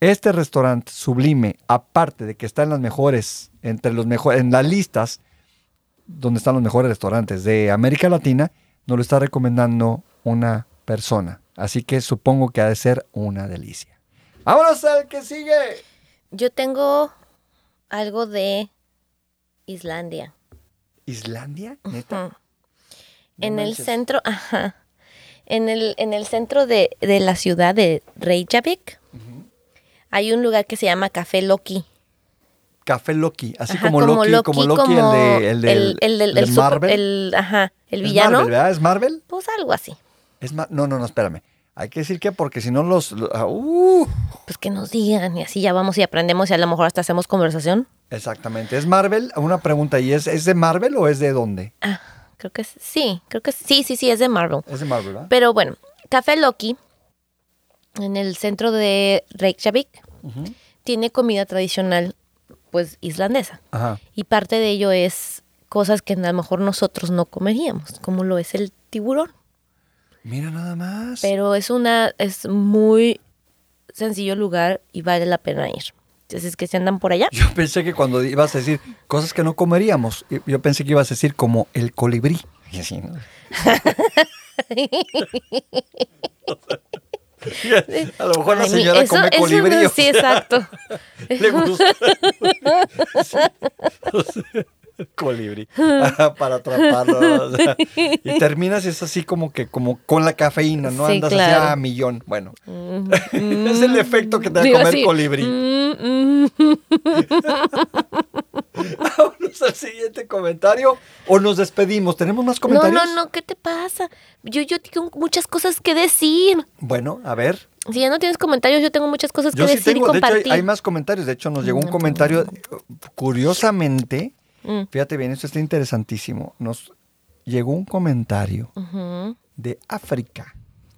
Speaker 1: Este restaurante sublime, aparte de que está en las mejores, entre los mejores, en las listas donde están los mejores restaurantes de América Latina, nos lo está recomendando una persona. Así que supongo que ha de ser una delicia. ¡Vámonos al que sigue!
Speaker 2: Yo tengo algo de Islandia.
Speaker 1: ¿Islandia? ¿Neta?
Speaker 2: En el centro, ajá. En el, en el centro de, de la ciudad de Reykjavik hay un lugar que se llama Café Loki.
Speaker 1: Café Loki, así
Speaker 2: Ajá,
Speaker 1: como, Loki, como Loki,
Speaker 2: como
Speaker 1: el de, el de
Speaker 2: el
Speaker 1: Marvel.
Speaker 2: el- ajá, el
Speaker 1: Es
Speaker 2: villano.
Speaker 1: Marvel, ¿verdad? ¿Es Marvel?
Speaker 2: Pues algo así.
Speaker 1: Es no, no, no, espérame. Hay que decir que porque si no los... lo- ah, uh,
Speaker 2: Pues que nos digan y así ya vamos y aprendemos y a lo mejor hasta hacemos conversación.
Speaker 1: exactamente. ¿Es Marvel? Una pregunta. ¿Y es, es de Marvel o es de dónde?
Speaker 2: Ah, creo que es- sí, creo que sí, sí, sí, es de Marvel.
Speaker 1: Es de Marvel, ¿verdad?
Speaker 2: Pero bueno, Café Loki, en el centro de Reykjavik, tiene comida tradicional, pues islandesa.
Speaker 1: Ajá.
Speaker 2: Y parte de ello es cosas que a lo mejor nosotros no comeríamos, como lo es el tiburón.
Speaker 1: Mira nada más.
Speaker 2: Pero es una, es muy sencillo lugar y vale la pena ir. Entonces, que si andan por allá,
Speaker 1: Yo pensé que cuando ibas a decir cosas que no comeríamos, yo pensé que ibas a decir como el colibrí. Y así, ¿no? a lo mejor la
Speaker 2: Ay, mi-
Speaker 1: señora
Speaker 2: eso-
Speaker 1: come
Speaker 2: no-
Speaker 1: colibrí. o
Speaker 2: sí,
Speaker 1: sea,
Speaker 2: exacto.
Speaker 1: Le gusta. Sí. colibrí. Para atraparlo. o sea, y terminas y es así como que como con la cafeína, ¿no?
Speaker 2: Sí,
Speaker 1: Andas
Speaker 2: claro.
Speaker 1: así a millón. Bueno,
Speaker 2: Mm,
Speaker 1: es el efecto que te da comer
Speaker 2: así,
Speaker 1: colibrí.
Speaker 2: mm.
Speaker 1: Vámonos al siguiente comentario o nos despedimos. ¿Tenemos más
Speaker 2: No,
Speaker 1: comentarios?
Speaker 2: no, no, ¿qué te pasa? Yo, yo tengo muchas cosas que decir.
Speaker 1: Bueno, a ver.
Speaker 2: Si ya no tienes comentarios, yo tengo muchas cosas que
Speaker 1: sí
Speaker 2: decir
Speaker 1: tengo,
Speaker 2: y
Speaker 1: de hecho hay,
Speaker 2: compartir.
Speaker 1: hay más comentarios. De hecho, nos llegó un comentario, curiosamente,
Speaker 2: Mm,
Speaker 1: fíjate bien, esto está interesantísimo. Nos llegó un comentario de África.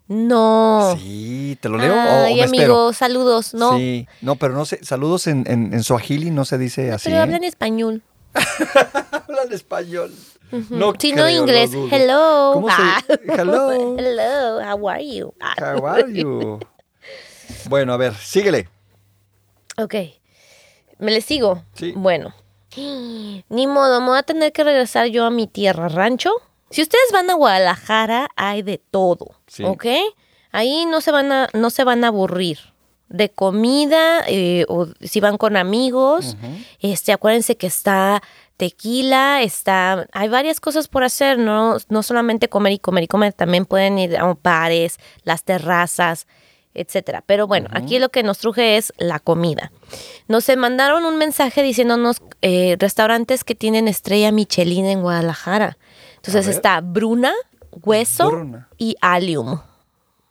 Speaker 2: No.
Speaker 1: Sí, ¿te lo leo o
Speaker 2: Ay,
Speaker 1: me
Speaker 2: amigo,
Speaker 1: espero?
Speaker 2: saludos. No.
Speaker 1: Sí, no, pero no sé, saludos en, en, en Swahili no se dice así.
Speaker 2: Pero
Speaker 1: ¿eh?
Speaker 2: hablan español.
Speaker 1: Hablan español.
Speaker 2: Ujú.
Speaker 1: No creo,
Speaker 2: no inglés. Hello.
Speaker 1: ¿Cómo se-
Speaker 2: Ah.
Speaker 1: Hello.
Speaker 2: Hello. How are you? Ah.
Speaker 1: How are you? Bueno, a ver, síguele.
Speaker 2: Ok. ¿Me le sigo?
Speaker 1: Sí.
Speaker 2: Bueno. Ni modo, me voy a tener que regresar yo a mi tierra rancho. Si ustedes van a Guadalajara, hay de todo.
Speaker 1: Sí.
Speaker 2: ¿Ok? Ahí no se van a, no se van a aburrir. De comida, eh, o si van con amigos. Este, acuérdense que está tequila, está. Hay varias cosas por hacer, no, no solamente comer y comer y comer. También pueden ir a bares, las terrazas, etcétera. Pero bueno, aquí lo que nos truje es la comida. Nos se mandaron un mensaje diciéndonos eh, restaurantes que tienen estrella Michelin en Guadalajara. Entonces está Bruna, Hueso
Speaker 1: Bruna.
Speaker 2: y Alium.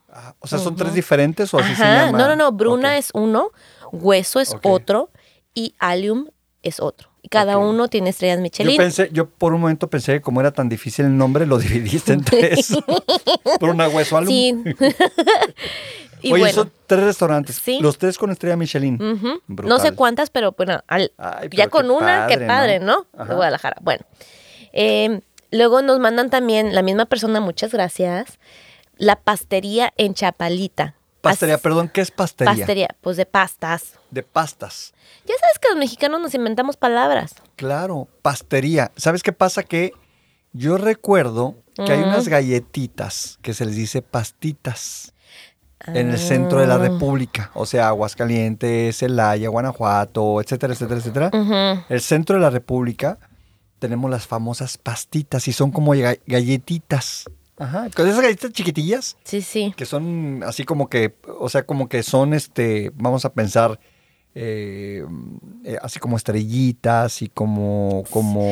Speaker 1: Ah, o sea, ¿son tres diferentes o así se
Speaker 2: Ajá,
Speaker 1: llama?
Speaker 2: no, no, no, Bruna es uno, Hueso es otro y Alium es otro. Y cada uno tiene estrellas Michelin.
Speaker 1: Yo pensé, yo por un momento pensé que como era tan difícil el nombre, lo dividiste en tres. Bruna Hueso Alum.
Speaker 2: Sí. y
Speaker 1: Oye,
Speaker 2: bueno,
Speaker 1: son tres restaurantes.
Speaker 2: Sí.
Speaker 1: Los tres con estrella Michelin.
Speaker 2: no sé cuántas, pero bueno, al-
Speaker 1: Ay,
Speaker 2: ya con una, qué
Speaker 1: padre, ¿no?
Speaker 2: De Guadalajara. Bueno, eh, luego nos mandan también la misma persona, muchas gracias, la pastería en Chapalita.
Speaker 1: Pastería,
Speaker 2: As-
Speaker 1: perdón, ¿qué es pastería?
Speaker 2: Pastería, pues de pastas.
Speaker 1: De pastas.
Speaker 2: Ya sabes que los mexicanos nos inventamos palabras.
Speaker 1: Claro, pastería. ¿Sabes qué pasa? Que yo recuerdo que hay
Speaker 2: Mm.
Speaker 1: unas galletitas que se les dice pastitas en el centro de la
Speaker 2: Ah.
Speaker 1: República. O sea, Aguascalientes, Celaya, Guanajuato, etcétera, etcétera, etcétera. El centro de la República tenemos las famosas pastitas y son como ga- galletitas. Ajá, con esas galletitas chiquitillas
Speaker 2: Sí, sí.
Speaker 1: que son así como que, o sea, como que son, este, vamos a pensar, eh, eh, así como estrellitas y como, como,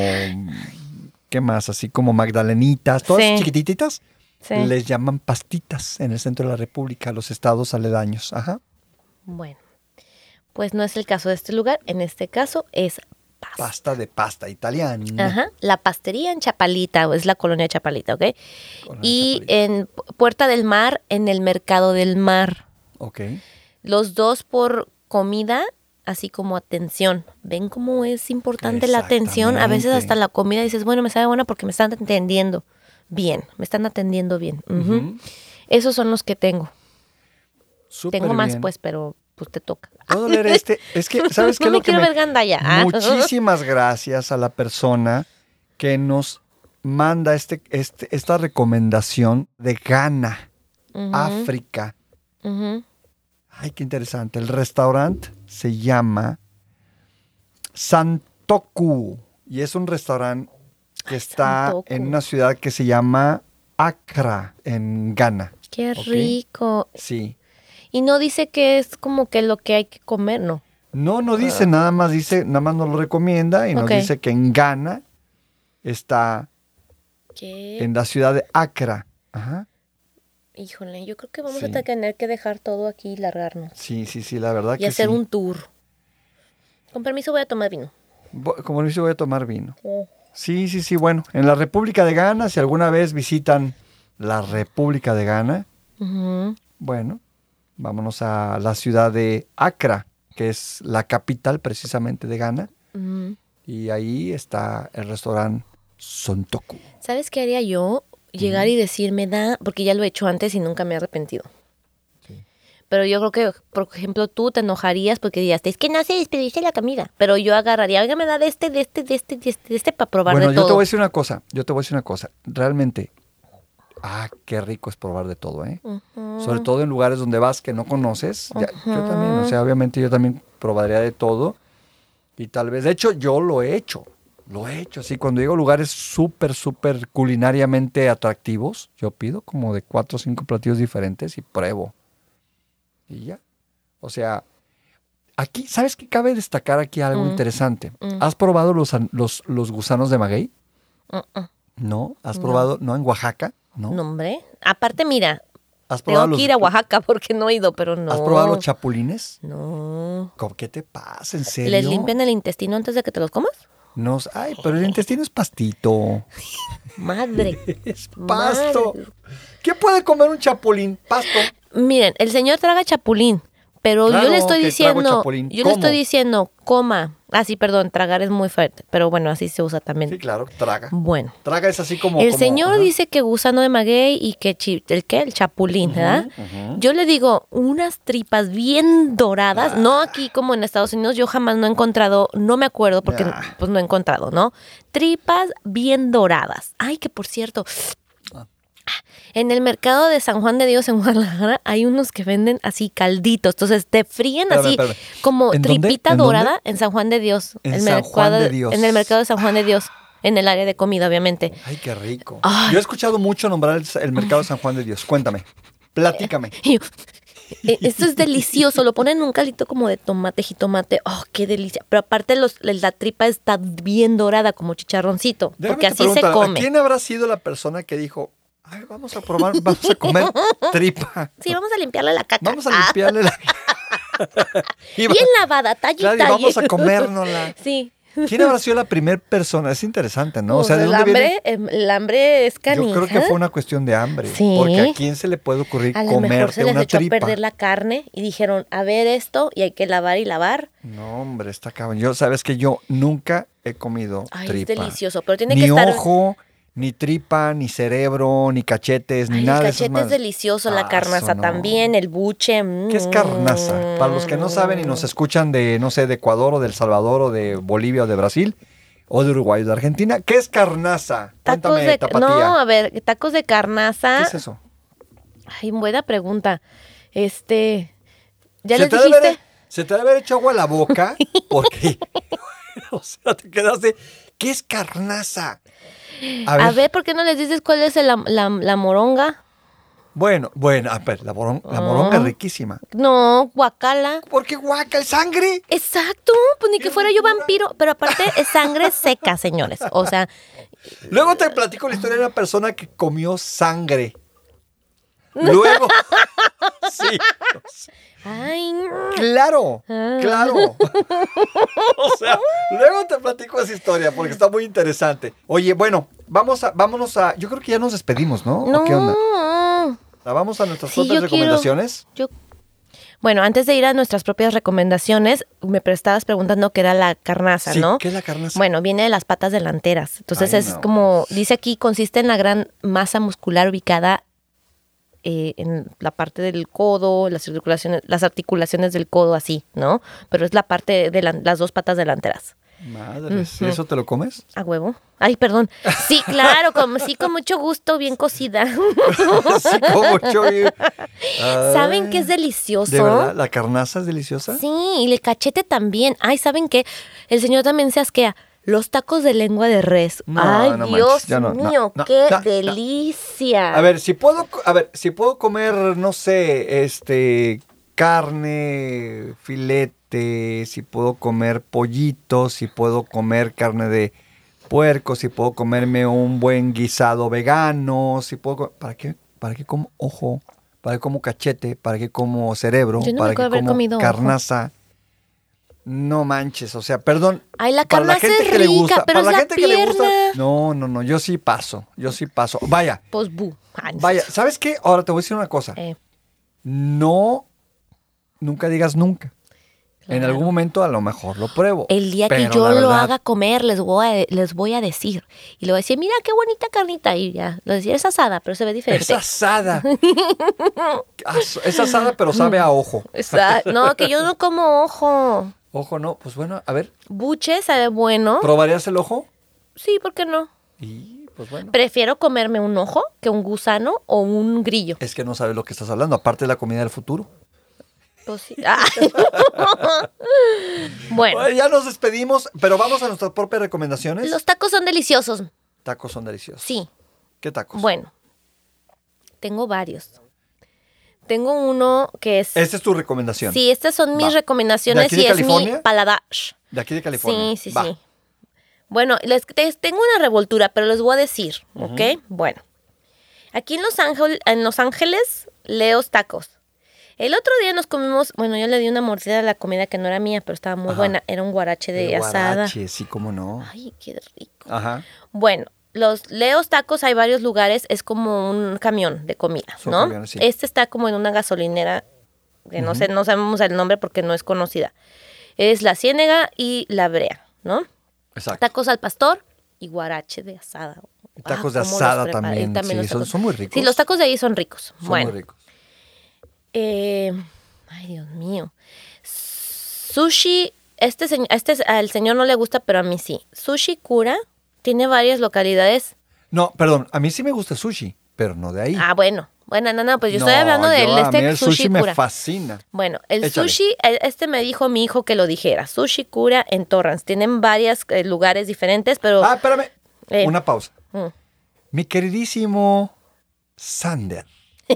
Speaker 1: ¿qué más? Así como magdalenitas, todas
Speaker 2: Sí.
Speaker 1: chiquititas,
Speaker 2: sí.
Speaker 1: les llaman pastitas en el centro de la República, los estados aledaños. Ajá.
Speaker 2: Bueno, pues no es el caso de este lugar. En este caso es pasta.
Speaker 1: Pasta de pasta italiana.
Speaker 2: Ajá, la pastería en Chapalita, es la colonia Chapalita, ¿ok? Y
Speaker 1: Chapalita.
Speaker 2: en Pu- Puerta del Mar, en el Mercado del Mar.
Speaker 1: Ok.
Speaker 2: Los dos por comida así como atención. ¿Ven cómo es importante la atención? A veces hasta la comida dices, bueno, me sabe buena porque me están atendiendo bien, me están atendiendo bien. Esos son los que tengo.
Speaker 1: Súper
Speaker 2: tengo más,
Speaker 1: bien.
Speaker 2: pues, pero pues te toca.
Speaker 1: ¿Puedo leer este? Es que, ¿sabes qué
Speaker 2: no
Speaker 1: lo que
Speaker 2: quiero
Speaker 1: me...
Speaker 2: ver gandalla. Ah.
Speaker 1: Muchísimas gracias a la persona que nos manda este, este, esta recomendación de Ghana, África. Ay, qué interesante. El restaurante se llama Santoku y es un restaurante que está en una ciudad que se llama Accra, en Ghana.
Speaker 2: Qué rico.
Speaker 1: Sí.
Speaker 2: Y no dice que es como que lo que hay que comer, no.
Speaker 1: No, no dice nada más, dice, nada más nos lo recomienda y nos dice que en Ghana está
Speaker 2: ¿Qué?
Speaker 1: en la ciudad de Accra. Ajá.
Speaker 2: Híjole, yo creo que vamos
Speaker 1: Sí.
Speaker 2: a tener que dejar todo aquí y largarnos.
Speaker 1: Sí, sí, sí, la verdad
Speaker 2: Y
Speaker 1: que
Speaker 2: hacer
Speaker 1: sí.
Speaker 2: un tour. Con permiso voy a tomar vino.
Speaker 1: Como dice, voy a tomar vino. Sí, sí, sí, bueno. En la República de Ghana, si alguna vez visitan la República de Ghana, bueno, vámonos a la ciudad de Accra, que es la capital precisamente de Ghana. Y ahí está el restaurante Sontoku.
Speaker 2: ¿Sabes qué haría yo? Llegar y decirme, da, porque ya lo he hecho antes y nunca me he arrepentido. Pero yo creo que, por ejemplo, tú te enojarías porque dirías, es que no se desperdicia la comida. Pero yo agarraría, oiga, me da de este, de este, de este, de este, de este para probar
Speaker 1: Bueno,
Speaker 2: de
Speaker 1: yo
Speaker 2: todo.
Speaker 1: te voy a decir una cosa, yo te voy a decir una cosa. Realmente, ah, qué rico es probar de todo, ¿eh? Sobre todo en lugares donde vas que no conoces. Ya- Yo también, o sea, obviamente yo también probaría de todo. Y tal vez, de hecho, yo lo he hecho. Lo he hecho, así. Cuando llego a lugares súper, súper culinariamente atractivos, yo pido como de cuatro o cinco platillos diferentes y pruebo. Y ya. O sea, aquí, ¿sabes qué? Cabe destacar aquí algo
Speaker 2: Mm.
Speaker 1: interesante.
Speaker 2: Mm.
Speaker 1: ¿Has probado los, los, los gusanos de maguey?
Speaker 2: Uh, uh.
Speaker 1: ¿No? ¿Has probado, no, en Oaxaca? ¿No?
Speaker 2: No, hombre. Aparte, mira,
Speaker 1: ¿Has probado
Speaker 2: tengo
Speaker 1: los,
Speaker 2: que ir a Oaxaca porque no he ido, pero no.
Speaker 1: ¿Has probado los chapulines?
Speaker 2: No.
Speaker 1: ¿Cómo- ¿Qué te pasa? ¿En serio?
Speaker 2: ¿Les limpian el intestino antes de que te los comas?
Speaker 1: No, ay, pero el intestino es pastito.
Speaker 2: Madre.
Speaker 1: Es pasto.
Speaker 2: Madre.
Speaker 1: ¿Qué puede comer un chapulín? Pasto.
Speaker 2: Miren, el señor traga chapulín, pero
Speaker 1: Claro
Speaker 2: yo le estoy diciendo,
Speaker 1: chapulín.
Speaker 2: yo le estoy diciendo, coma. Ah, sí, perdón, tragar es muy fuerte, pero bueno, así se usa también.
Speaker 1: Sí, claro, traga.
Speaker 2: Bueno,
Speaker 1: Traga es así como.
Speaker 2: el
Speaker 1: como-
Speaker 2: señor dice que gusano de maguey y que chi- el qué, el chapulín, ¿verdad? Yo le digo unas tripas bien doradas,
Speaker 1: Ah.
Speaker 2: no aquí como en Estados Unidos, yo jamás no he encontrado, no me acuerdo porque
Speaker 1: Ah.
Speaker 2: pues no he encontrado, ¿no? Tripas bien doradas. Ay, que por cierto. En el mercado de San Juan de Dios en Guadalajara hay unos que venden así calditos, entonces te fríen
Speaker 1: Espérame,
Speaker 2: así
Speaker 1: espérame.
Speaker 2: como tripita dorada en San Juan de Dios,
Speaker 1: En
Speaker 2: el
Speaker 1: San
Speaker 2: mercado
Speaker 1: Juan de Dios.
Speaker 2: en el mercado de San Juan de Dios, en el área de comida, obviamente.
Speaker 1: Ay, qué rico.
Speaker 2: Ay.
Speaker 1: Yo he escuchado mucho nombrar el, el mercado de San Juan de Dios. Cuéntame. Platícame.
Speaker 2: Y yo, "E- Esto es delicioso, lo ponen en un caldito como de tomate, jitomate, oh, qué delicia. Pero aparte los, la tripa está bien dorada como chicharroncito,
Speaker 1: Déjame
Speaker 2: porque así se come.
Speaker 1: ¿a ¿Quién habrá sido la persona que dijo, Ay, vamos a probar, vamos a comer tripa?
Speaker 2: Sí, vamos a limpiarle la caca.
Speaker 1: Vamos a limpiarle la...
Speaker 2: Bien lavada, talle,
Speaker 1: Claro, vamos a comérnosla.
Speaker 2: Sí.
Speaker 1: ¿Quién habrá sido la primera persona? Es interesante, ¿no? O sea, ¿de
Speaker 2: Pues el
Speaker 1: dónde
Speaker 2: hambre,
Speaker 1: viene?
Speaker 2: em, el hambre es canija.
Speaker 1: Yo creo que fue una cuestión de hambre.
Speaker 2: Sí.
Speaker 1: Porque a quién se le puede ocurrir
Speaker 2: A lo mejor
Speaker 1: comerte
Speaker 2: se les
Speaker 1: una
Speaker 2: echó
Speaker 1: tripa.
Speaker 2: a perder la carne y dijeron, a ver esto, y hay que lavar y lavar.
Speaker 1: No, hombre, está cabrón. Yo, sabes que yo nunca he comido
Speaker 2: Ay,
Speaker 1: tripa.
Speaker 2: es delicioso, pero tiene
Speaker 1: ni
Speaker 2: que estar...
Speaker 1: ojo, ni tripa, ni cerebro, ni cachetes, ni
Speaker 2: Ay,
Speaker 1: nada
Speaker 2: el
Speaker 1: de
Speaker 2: cachete es delicioso, la
Speaker 1: Ah,
Speaker 2: carnaza
Speaker 1: no.
Speaker 2: también, el buche.
Speaker 1: ¿Qué es carnaza? Para los que no saben y nos
Speaker 2: Mm.
Speaker 1: escuchan de, no sé, de Ecuador o de El Salvador o de Bolivia o de Brasil o de Uruguay o de Argentina, ¿qué es carnaza?
Speaker 2: Tacos
Speaker 1: Cuéntame,
Speaker 2: de...
Speaker 1: tapatía.
Speaker 2: No, a ver, tacos de carnaza.
Speaker 1: ¿Qué es eso?
Speaker 2: Ay, buena pregunta. Este... ¿Ya les dijiste?
Speaker 1: haber- se te debe haber hecho agua a la boca porque, o sea, te quedaste, ¿qué es carnaza?
Speaker 2: A ver. ¿por qué no les dices cuál es el- la, la- la moronga?
Speaker 1: Bueno, bueno, a ver, la, moron- la moronga es
Speaker 2: Ah.
Speaker 1: riquísima.
Speaker 2: No, guacala.
Speaker 1: ¿Por qué guaca? ¿El sangre?
Speaker 2: Exacto, pues ni que fuera yo vampiro, pero aparte es sangre seca, señores. O sea,
Speaker 1: Luego te platico la historia de una persona que comió sangre. Luego. sí.
Speaker 2: Ay,
Speaker 1: Claro,
Speaker 2: Ah.
Speaker 1: claro. o sea, luego te platico esa historia porque está muy interesante. Oye, bueno, vamos a, vámonos a. Yo creo que ya nos despedimos, ¿no? ¿O
Speaker 2: no.
Speaker 1: ¿Qué onda? Ah, Vamos a nuestras
Speaker 2: Sí,
Speaker 1: propias
Speaker 2: yo quiero-
Speaker 1: recomendaciones.
Speaker 2: Yo Bueno, antes de ir a nuestras propias recomendaciones, me estabas preguntando qué era la carnaza,
Speaker 1: Sí,
Speaker 2: ¿no?
Speaker 1: ¿qué es la carnaza?
Speaker 2: Bueno, viene de las patas delanteras. Entonces
Speaker 1: Ay,
Speaker 2: es
Speaker 1: no.
Speaker 2: como, dice aquí, consiste en la gran masa muscular ubicada eh, en la parte del codo, las articulaciones, las articulaciones del codo así, ¿no? Pero es la parte de la- las dos patas delanteras.
Speaker 1: Madres, ¿y eso te lo comes?
Speaker 2: A huevo. Ay, perdón. Sí, claro, como, sí, con mucho gusto, bien cocida.
Speaker 1: Así como yo.
Speaker 2: ¿Saben qué es delicioso?
Speaker 1: ¿De verdad? ¿La carnaza es deliciosa?
Speaker 2: Sí, y el cachete también. Ay, ¿saben qué? El señor también se asquea. Los tacos de lengua de res.
Speaker 1: No,
Speaker 2: Ay,
Speaker 1: no
Speaker 2: Dios
Speaker 1: no,
Speaker 2: mío,
Speaker 1: no,
Speaker 2: qué delicia.
Speaker 1: A ver, si puedo, a ver, si puedo comer, no sé, este, carne, filete, si puedo comer pollito, si puedo comer carne de puerco, si puedo comerme un buen guisado vegano, si puedo, ¿para qué? ¿Para qué como ojo? ¿Para qué como cachete? ¿Para qué como cerebro?
Speaker 2: Yo no
Speaker 1: ¿Para qué como
Speaker 2: comido ojo.
Speaker 1: No manches, o sea, perdón.
Speaker 2: Ay, la
Speaker 1: para la
Speaker 2: carnaza
Speaker 1: gente
Speaker 2: es
Speaker 1: que le
Speaker 2: rica,
Speaker 1: gusta,
Speaker 2: pero
Speaker 1: para
Speaker 2: es
Speaker 1: la gente que le gusta. No, no, no, yo sí paso, yo sí paso. Vaya,
Speaker 2: Pues bu.
Speaker 1: Vaya, ¿sabes qué? Ahora te voy a decir una cosa.
Speaker 2: Eh,
Speaker 1: No, nunca digas nunca. En algún momento a lo mejor lo pruebo.
Speaker 2: el día que yo lo haga comer, les voy, a, les voy a decir. Y le voy a decir, mira qué bonita carnita. Y ya, lo decía, es asada, pero se ve diferente.
Speaker 1: Es asada. As- es asada, pero sabe a ojo.
Speaker 2: No, que yo no como ojo.
Speaker 1: Ojo, no. Pues bueno, a ver,
Speaker 2: Buche sabe bueno.
Speaker 1: ¿probarías el ojo?
Speaker 2: Sí, ¿por qué no?
Speaker 1: Y pues bueno.
Speaker 2: Prefiero comerme un ojo que un gusano o un grillo.
Speaker 1: Es que no sabes lo que estás hablando, aparte de la comida del futuro.
Speaker 2: Pues sí. Ay. bueno,
Speaker 1: Bueno, ya nos despedimos, pero vamos a nuestras propias recomendaciones.
Speaker 2: los tacos son deliciosos.
Speaker 1: tacos son deliciosos.
Speaker 2: Sí.
Speaker 1: ¿Qué tacos?
Speaker 2: Bueno, tengo varios. Tengo uno que es...
Speaker 1: Esta es tu recomendación.
Speaker 2: Sí, estas son mis
Speaker 1: Va.
Speaker 2: recomendaciones
Speaker 1: ¿De aquí de
Speaker 2: y es mi paladar.
Speaker 1: De aquí de California.
Speaker 2: Sí, sí,
Speaker 1: Va.
Speaker 2: sí. Bueno, les, te- tengo una revoltura, pero les voy a decir, ¿ok? Bueno. Aquí en Los, Ángel- en Los Ángeles, Leos Tacos. El otro día nos comimos, bueno, yo le di una mordida a la comida que no era mía, pero estaba muy
Speaker 1: Ajá.
Speaker 2: buena. Era un guarache de
Speaker 1: El
Speaker 2: asada.
Speaker 1: guarache, sí, cómo no.
Speaker 2: Ay, qué rico.
Speaker 1: Ajá.
Speaker 2: Bueno, los Leos Tacos hay varios lugares, es como un camión de comida, ¿no?
Speaker 1: sí.
Speaker 2: Este está como en una gasolinera, que no sé, no sabemos el nombre porque no es conocida. Es la Ciénega y la Brea, ¿no?
Speaker 1: Exacto.
Speaker 2: Tacos al pastor y guarache de asada.
Speaker 1: Y tacos
Speaker 2: Ah,
Speaker 1: de asada también, sí, son- muy ricos.
Speaker 2: Sí, los tacos de ahí son ricos.
Speaker 1: Son
Speaker 2: bueno,
Speaker 1: muy ricos.
Speaker 2: eh, ay, Dios mío. Sushi, este, este al señor no le gusta, pero a mí sí. Sushi Cura tiene varias localidades.
Speaker 1: No, perdón, a mí sí me gusta el sushi, pero no de ahí.
Speaker 2: Ah, bueno. Bueno, no, no, pues yo
Speaker 1: No,
Speaker 2: estoy hablando del
Speaker 1: a
Speaker 2: este
Speaker 1: mí el
Speaker 2: sushi,
Speaker 1: sushi me fascina.
Speaker 2: Bueno, el
Speaker 1: Échale.
Speaker 2: sushi, el- este me dijo mi hijo que lo dijera. Sushi Cura en Torrance. Tienen varios lugares diferentes, pero...
Speaker 1: Ah, espérame.
Speaker 2: Eh.
Speaker 1: Una pausa.
Speaker 2: Mm.
Speaker 1: Mi queridísimo Sander.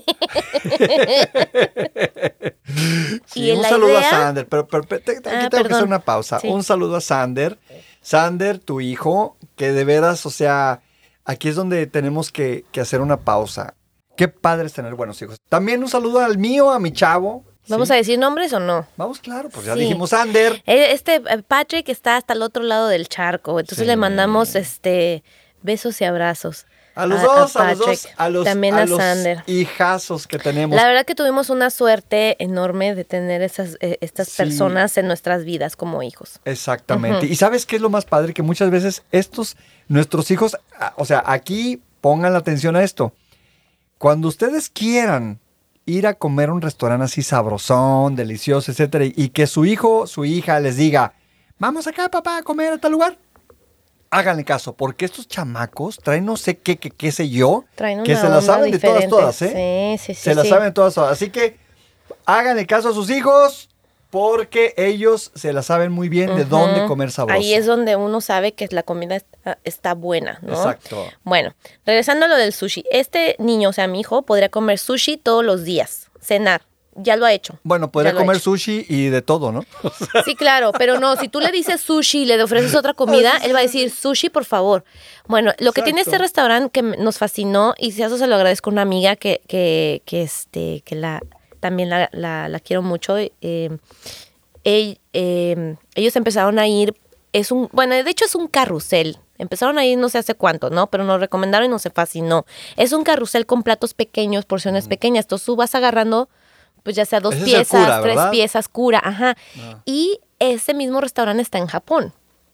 Speaker 1: Sí,
Speaker 2: Y
Speaker 1: un saludo
Speaker 2: idea-
Speaker 1: a Sander, pero, aquí
Speaker 2: Ah,
Speaker 1: tengo que hacer una pausa.
Speaker 2: Sí.
Speaker 1: Un saludo a Sander. Sander, tu hijo, que de veras, o sea, aquí es donde tenemos que, que hacer una pausa. Qué padre es tener buenos hijos. También un saludo al mío, a mi chavo.
Speaker 2: ¿Vamos
Speaker 1: ¿sí?
Speaker 2: a decir nombres o no?
Speaker 1: Vamos, claro, pues ya
Speaker 2: Sí.
Speaker 1: dijimos Sander.
Speaker 2: Eh, Este eh, Patrick está hasta el otro lado del charco, entonces
Speaker 1: Sí.
Speaker 2: le mandamos este besos y abrazos.
Speaker 1: A los
Speaker 2: a-
Speaker 1: dos,
Speaker 2: a
Speaker 1: a, los dos, a los,
Speaker 2: también
Speaker 1: a
Speaker 2: a
Speaker 1: los
Speaker 2: Sander.
Speaker 1: hijazos que tenemos.
Speaker 2: La verdad que tuvimos una suerte enorme de tener esas eh, estas
Speaker 1: Sí.
Speaker 2: personas en nuestras vidas como hijos.
Speaker 1: Exactamente. Y sabes qué es lo más padre que muchas veces estos nuestros hijos, o sea, aquí pongan la atención a esto. Cuando ustedes quieran ir a comer a un restaurante así sabrosón, delicioso, etcétera, y que su hijo, su hija les diga, "Vamos acá, papá, a comer a tal lugar." Háganle caso, porque estos chamacos traen no sé qué, qué, qué sé yo,
Speaker 2: Traen
Speaker 1: que se las saben de todas, todas, ¿eh?
Speaker 2: Sí, sí, sí.
Speaker 1: se las
Speaker 2: sí.
Speaker 1: saben todas, todas. Así que háganle caso a sus hijos porque ellos se la saben muy bien de dónde comer sabroso.
Speaker 2: Ahí es donde uno sabe que la comida está, está buena, ¿no?
Speaker 1: Exacto.
Speaker 2: Bueno, regresando a lo del sushi. Este niño, o sea, mi hijo, podría comer sushi todos los días, cenar. Ya lo ha hecho.
Speaker 1: Bueno, podría
Speaker 2: he
Speaker 1: comer sushi y de todo, ¿no?
Speaker 2: Sí, claro, pero no, si tú le dices sushi y le ofreces otra comida, él va a decir sushi, por favor. Bueno, lo que tiene este restaurante que nos fascinó, y si eso se lo agradezco a una amiga que, que, que, este, que la, también la, la- la quiero mucho. eh, ell- eh, ellos empezaron a ir, es un, bueno, de hecho es un carrusel. Empezaron a ir no sé hace cuánto, ¿no? Pero nos recomendaron y nos fascinó. Es un carrusel con platos pequeños, porciones pequeñas. Entonces tú vas agarrando pues ya sea dos
Speaker 1: Ese
Speaker 2: piezas,
Speaker 1: cura,
Speaker 2: tres piezas, cura, ajá.
Speaker 1: Ah.
Speaker 2: Y ese mismo restaurante está en Japón,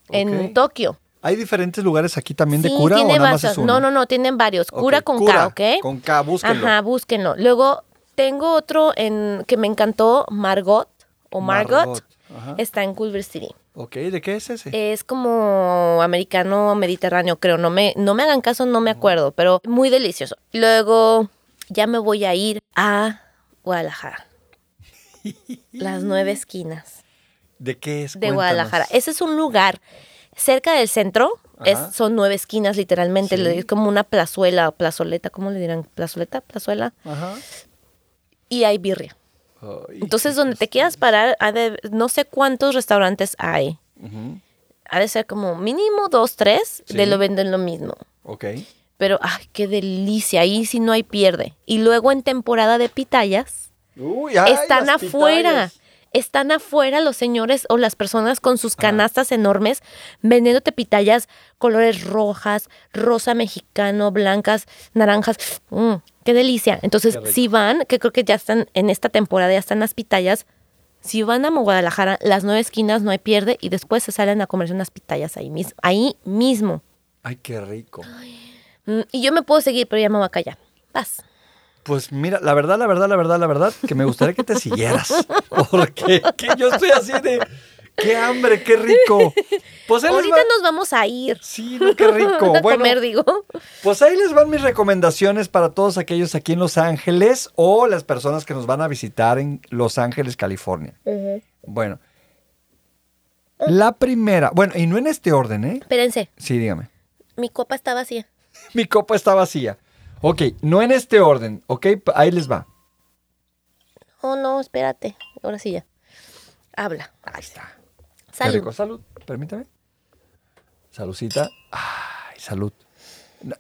Speaker 2: en
Speaker 1: Ok.
Speaker 2: Tokio.
Speaker 1: ¿Hay diferentes lugares aquí también de
Speaker 2: Sí,
Speaker 1: cura o
Speaker 2: tiene
Speaker 1: nada más
Speaker 2: varios.
Speaker 1: es uno?
Speaker 2: No, no, no, tienen varios. Cura con
Speaker 1: cura,
Speaker 2: K, ¿ok?
Speaker 1: Con K, búsquenlo.
Speaker 2: Ajá, búsquenlo. Luego tengo otro en que me encantó, Margot o Margot.
Speaker 1: Margot, ajá.
Speaker 2: Está en Culver City.
Speaker 1: Ok, ¿de qué es ese?
Speaker 2: Es como americano mediterráneo, creo. No me, no me hagan caso, no me acuerdo, pero muy delicioso. Luego ya me voy a ir a Guadalajara. Las nueve esquinas
Speaker 1: ¿De qué es?
Speaker 2: de
Speaker 1: Cuéntanos.
Speaker 2: Guadalajara. Ese es un lugar cerca del centro. Es, son nueve esquinas, literalmente.
Speaker 1: Sí.
Speaker 2: Es como una plazuela o plazoleta. ¿Cómo le dirán? ¿Plazoleta? ¿Plazuela?
Speaker 1: Ajá.
Speaker 2: Y hay birria. Entonces, donde te quieras parar, de- no sé cuántos restaurantes hay.
Speaker 1: Ujú,
Speaker 2: Ha de ser como mínimo dos, tres,
Speaker 1: Sí.
Speaker 2: de lo venden lo mismo.
Speaker 1: Ok.
Speaker 2: Pero, ay, qué delicia. Ahí sí no hay pierde. Y luego en temporada de pitayas,
Speaker 1: Uy, ay,
Speaker 2: están afuera.
Speaker 1: pitayas.
Speaker 2: Están afuera los señores o las personas con sus canastas enormes vendiéndote pitayas colores rojas, rosa mexicano, blancas, naranjas. Mm, qué delicia. Entonces,
Speaker 1: Qué
Speaker 2: si van, que creo que ya están en esta temporada, ya están las pitayas. Si van a Guadalajara, las nueve esquinas no hay pierde y después se salen a comerse unas pitayas ahí mismo. Ahí mismo.
Speaker 1: Ay, qué rico.
Speaker 2: Mm, Y yo me puedo seguir, pero ya me voy a callar. Vas.
Speaker 1: Pues mira, la verdad, la verdad, la verdad, la verdad, que me gustaría que te siguieras. Porque que yo estoy así de, qué hambre, qué rico. Pues
Speaker 2: Ahorita
Speaker 1: va-
Speaker 2: nos vamos a ir.
Speaker 1: Sí, no, qué rico.
Speaker 2: a
Speaker 1: Bueno,
Speaker 2: comer, digo.
Speaker 1: pues ahí les van mis recomendaciones para todos aquellos aquí en Los Ángeles o las personas que nos van a visitar en Los Ángeles, California. Bueno, la primera, bueno, y no en este orden, ¿eh?
Speaker 2: Espérense,
Speaker 1: Sí, dígame.
Speaker 2: mi copa está vacía.
Speaker 1: Mi copa está vacía. Ok, no en este orden, ok, ahí les va.
Speaker 2: Oh, no, espérate. Ahora sí ya. Habla.
Speaker 1: Ahí está.
Speaker 2: Salud.
Speaker 1: rico, salud. Permítame. Saludcita. Ay, salud.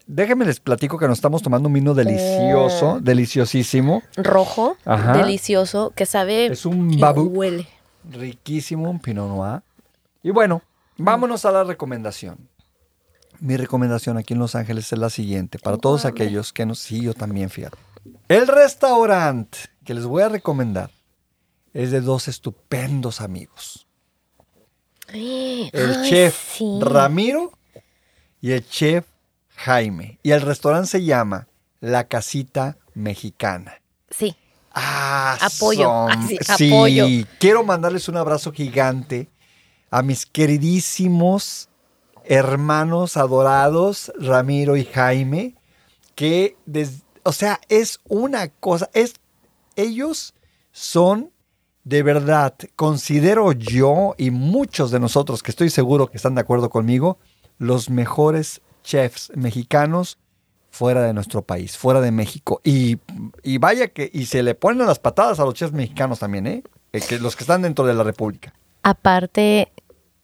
Speaker 1: Déjenme les platico que nos estamos tomando un vino delicioso, deliciosísimo,
Speaker 2: Rojo,
Speaker 1: Ajá.
Speaker 2: delicioso, que sabe
Speaker 1: Es un Babu.
Speaker 2: huele.
Speaker 1: riquísimo, un Pinot Noir. Y bueno, vámonos a la recomendación. Mi recomendación aquí en Los Ángeles es la siguiente, para todos aquellos que nos... Sí, yo también, fíjate. El restaurante que les voy a recomendar es de dos estupendos amigos. El
Speaker 2: Ay,
Speaker 1: chef
Speaker 2: sí.
Speaker 1: Ramiro y el chef Jaime. Y el restaurante se llama La Casita Mexicana.
Speaker 2: Sí.
Speaker 1: Ah,
Speaker 2: Apoyo.
Speaker 1: son-
Speaker 2: sí,
Speaker 1: sí,
Speaker 2: apoyo.
Speaker 1: quiero mandarles un abrazo gigante a mis queridísimos hermanos adorados, Ramiro y Jaime, que, des- o sea, es una cosa, es, ellos son de verdad, considero yo y muchos de nosotros que estoy seguro que están de acuerdo conmigo, los mejores chefs mexicanos fuera de nuestro país, fuera de México. Y, y vaya que, y se le ponen las patadas a los chefs mexicanos también, ¿eh? Eh, los que están dentro de la República.
Speaker 2: Aparte,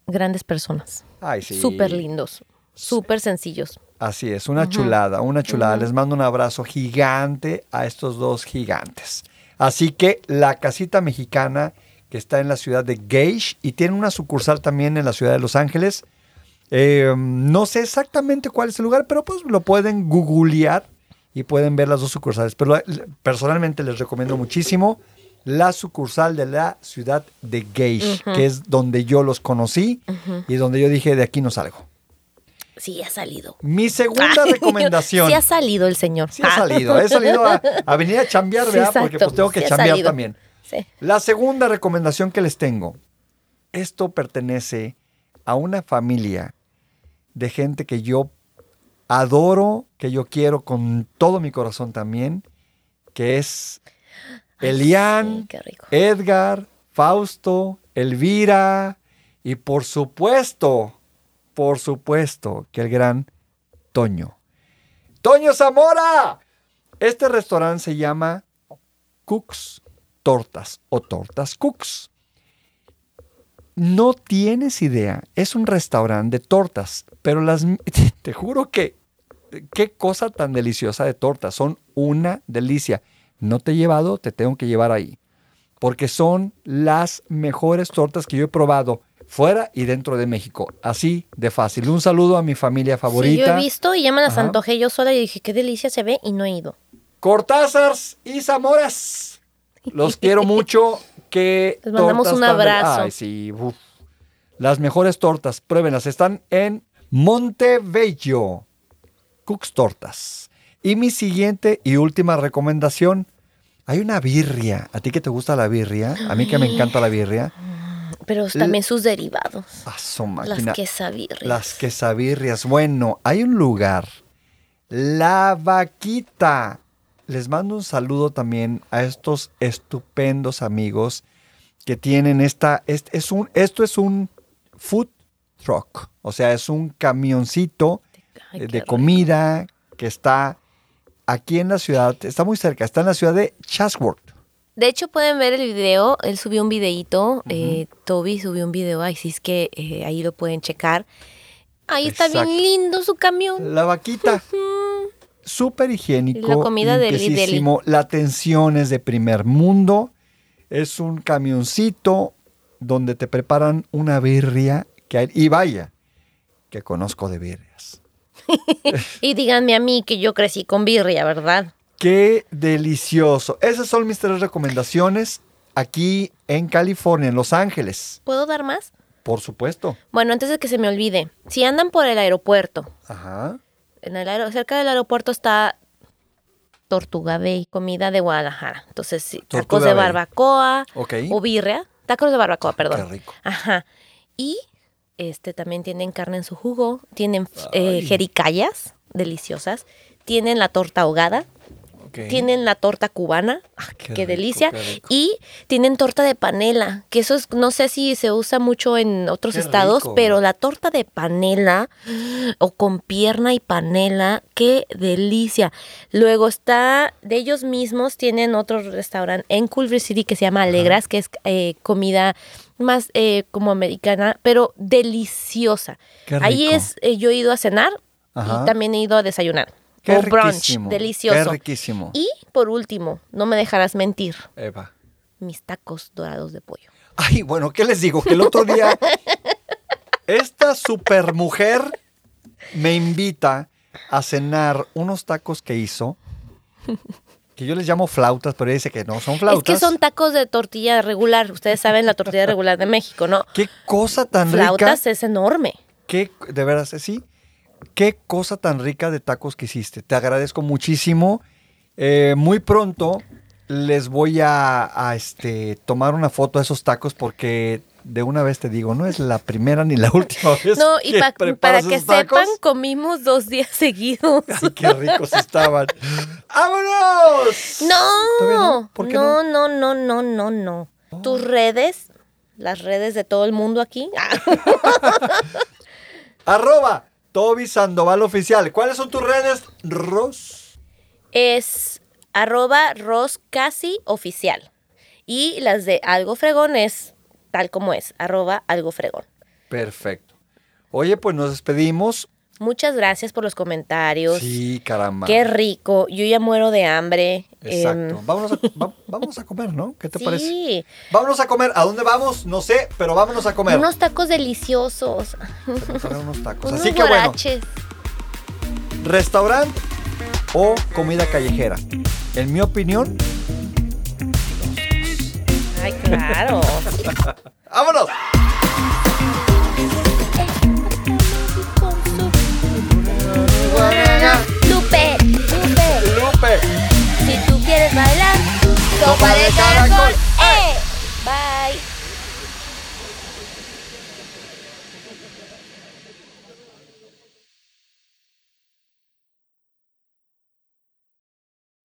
Speaker 2: grandes personas.
Speaker 1: Ay, sí.
Speaker 2: Súper lindos. Súper sencillos.
Speaker 1: Así es, una chulada, una chulada. Les mando un abrazo gigante a estos dos gigantes. Así que la casita mexicana que está en la ciudad de Gage y tiene una sucursal también en la ciudad de Los Ángeles. Eh, no sé exactamente cuál es el lugar, pero pues lo pueden googlear y pueden ver las dos sucursales. Pero eh, personalmente les recomiendo muchísimo la sucursal de la ciudad de Gage, que es donde yo los conocí y donde yo dije, de aquí no salgo.
Speaker 2: Sí, ha salido.
Speaker 1: Mi segunda recomendación.
Speaker 2: Sí ha salido el señor.
Speaker 1: Sí ha salido. He salido a, a venir a chambear, ¿verdad? Porque pues tengo que
Speaker 2: Sí
Speaker 1: chambear también.
Speaker 2: Sí.
Speaker 1: La segunda recomendación que les tengo. Esto pertenece a una familia de gente que yo adoro, que yo quiero con todo mi corazón también, que es Elian,
Speaker 2: Sí.
Speaker 1: Edgar, Fausto, Elvira y por supuesto, por supuesto que el gran Toño. Toño Zamora. Este restaurante se llama Cooks Tortas o Tortas Cooks. No tienes idea, es un restaurante de tortas, pero las te juro que qué cosa tan deliciosa de tortas, son una delicia. No te he llevado, te tengo que llevar ahí, porque son las mejores tortas que yo he probado fuera y dentro de México, así de fácil. Un saludo a mi familia
Speaker 2: Sí,
Speaker 1: favorita.
Speaker 2: yo he visto y ya me las
Speaker 1: Ajá.
Speaker 2: antojé yo sola y dije, qué delicia se ve y no he ido.
Speaker 1: Cortázars y Zamoras. Los quiero mucho. Que
Speaker 2: Les mandamos un
Speaker 1: tan
Speaker 2: abrazo.
Speaker 1: Ay, sí. uf. Las mejores tortas, pruébenlas. Están en Montebello. Cooks Tortas. Y mi siguiente y última recomendación. Hay una birria. ¿A ti que te gusta la birria? A mí que me encanta la birria.
Speaker 2: Pero también sus derivados.
Speaker 1: A su
Speaker 2: Las quesabirrias.
Speaker 1: Las quesabirrias. Bueno, hay un lugar. La Vaquita. Les mando un saludo también a estos estupendos amigos que tienen esta. Es, es un, esto es un food truck. O sea, es un camioncito
Speaker 2: Ay,
Speaker 1: de
Speaker 2: rico.
Speaker 1: comida que está aquí en la ciudad. Está muy cerca. Está en la ciudad de Chatsworth.
Speaker 2: De hecho, pueden ver el video. Él subió un videíto. eh, Toby subió un video. Así es que eh, ahí lo pueden checar. Ahí está bien lindo su camión.
Speaker 1: La vaquita. Súper higiénico.
Speaker 2: La comida deli.
Speaker 1: limpiecísimo, La atención es de primer mundo. Es un camioncito donde te preparan una birria. Que hay, y vaya, que conozco de birrias.
Speaker 2: Y díganme a mí que yo crecí con birria, ¿verdad?
Speaker 1: ¡Qué delicioso! Esas son mis tres recomendaciones aquí en California, en Los Ángeles.
Speaker 2: ¿Puedo dar más?
Speaker 1: Por supuesto.
Speaker 2: Bueno, antes de que se me olvide, si andan por el aeropuerto,
Speaker 1: Ajá.
Speaker 2: en el cerca del aeropuerto está Tortuga Bay, comida de Guadalajara. Entonces, sí, tacos
Speaker 1: Tortuga
Speaker 2: de barbacoa
Speaker 1: Ok.
Speaker 2: o birria. Tacos de barbacoa, perdón.
Speaker 1: Qué rico.
Speaker 2: Ajá. Y este también tienen carne en su jugo, tienen eh,
Speaker 1: Ay.
Speaker 2: jericayas deliciosas, tienen la torta ahogada, tienen la torta cubana, ¡ah,
Speaker 1: Qué
Speaker 2: qué,
Speaker 1: rico,
Speaker 2: delicia,
Speaker 1: qué
Speaker 2: y tienen torta de panela, que eso es, no sé si se usa mucho en otros
Speaker 1: Qué
Speaker 2: estados,
Speaker 1: rico.
Speaker 2: pero la torta de panela o con pierna y panela, qué delicia. Luego está, de ellos mismos tienen otro restaurante en Culver City que se llama Alegras, que es eh, comida más eh, como americana, pero deliciosa. Ahí es, eh, yo he ido a cenar
Speaker 1: Ajá.
Speaker 2: y también he ido a desayunar.
Speaker 1: Qué
Speaker 2: o brunch, delicioso.
Speaker 1: Qué riquísimo.
Speaker 2: Y por último, no me dejarás mentir,
Speaker 1: Eva.
Speaker 2: mis tacos dorados de pollo.
Speaker 1: Ay, bueno, ¿qué les digo? Que el otro día esta supermujer me invita a cenar unos tacos que hizo, que yo les llamo flautas, pero ella dice que no son flautas.
Speaker 2: Es que son tacos de tortilla regular. Ustedes saben la tortilla regular de México, ¿no?
Speaker 1: Qué cosa tan
Speaker 2: Flautas
Speaker 1: rica.
Speaker 2: es enorme.
Speaker 1: Qué, de veras, sí. Qué cosa tan rica de tacos que hiciste. Te agradezco muchísimo. Eh, muy pronto les voy a, a, este, tomar una foto de esos tacos porque de una vez te digo, no es la primera ni la última vez
Speaker 2: No, y
Speaker 1: que
Speaker 2: pa- para que
Speaker 1: tacos.
Speaker 2: sepan, comimos dos días seguidos.
Speaker 1: Ay, qué ricos estaban. ¡Vámonos! ¿Todavía
Speaker 2: No,
Speaker 1: no? ¿Por qué
Speaker 2: no, no, no, no, no, no. Tus redes, las redes de todo el mundo aquí.
Speaker 1: Arroba Toby Sandoval Oficial. ¿Cuáles son tus redes, Ros?
Speaker 2: es arroba roscasi oficial. Y las de algo fregón es tal como es, arroba algo fregón.
Speaker 1: Perfecto. Oye, pues nos despedimos.
Speaker 2: Muchas gracias por los comentarios.
Speaker 1: Sí, caramba.
Speaker 2: Qué rico. Yo ya muero de hambre.
Speaker 1: Exacto.
Speaker 2: Em,
Speaker 1: Vámonos, a, va- vámonos a comer, ¿no? ¿Qué te parece?
Speaker 2: sí,
Speaker 1: Vámonos a comer. ¿A dónde vamos? No sé, pero vámonos a comer.
Speaker 2: unos tacos deliciosos.
Speaker 1: Unos tacos.
Speaker 2: Unos
Speaker 1: Así que bueno, restaurante o comida callejera. En mi opinión,
Speaker 2: Ay, claro.
Speaker 1: ¡vámonos! bailar. Copa de caracol.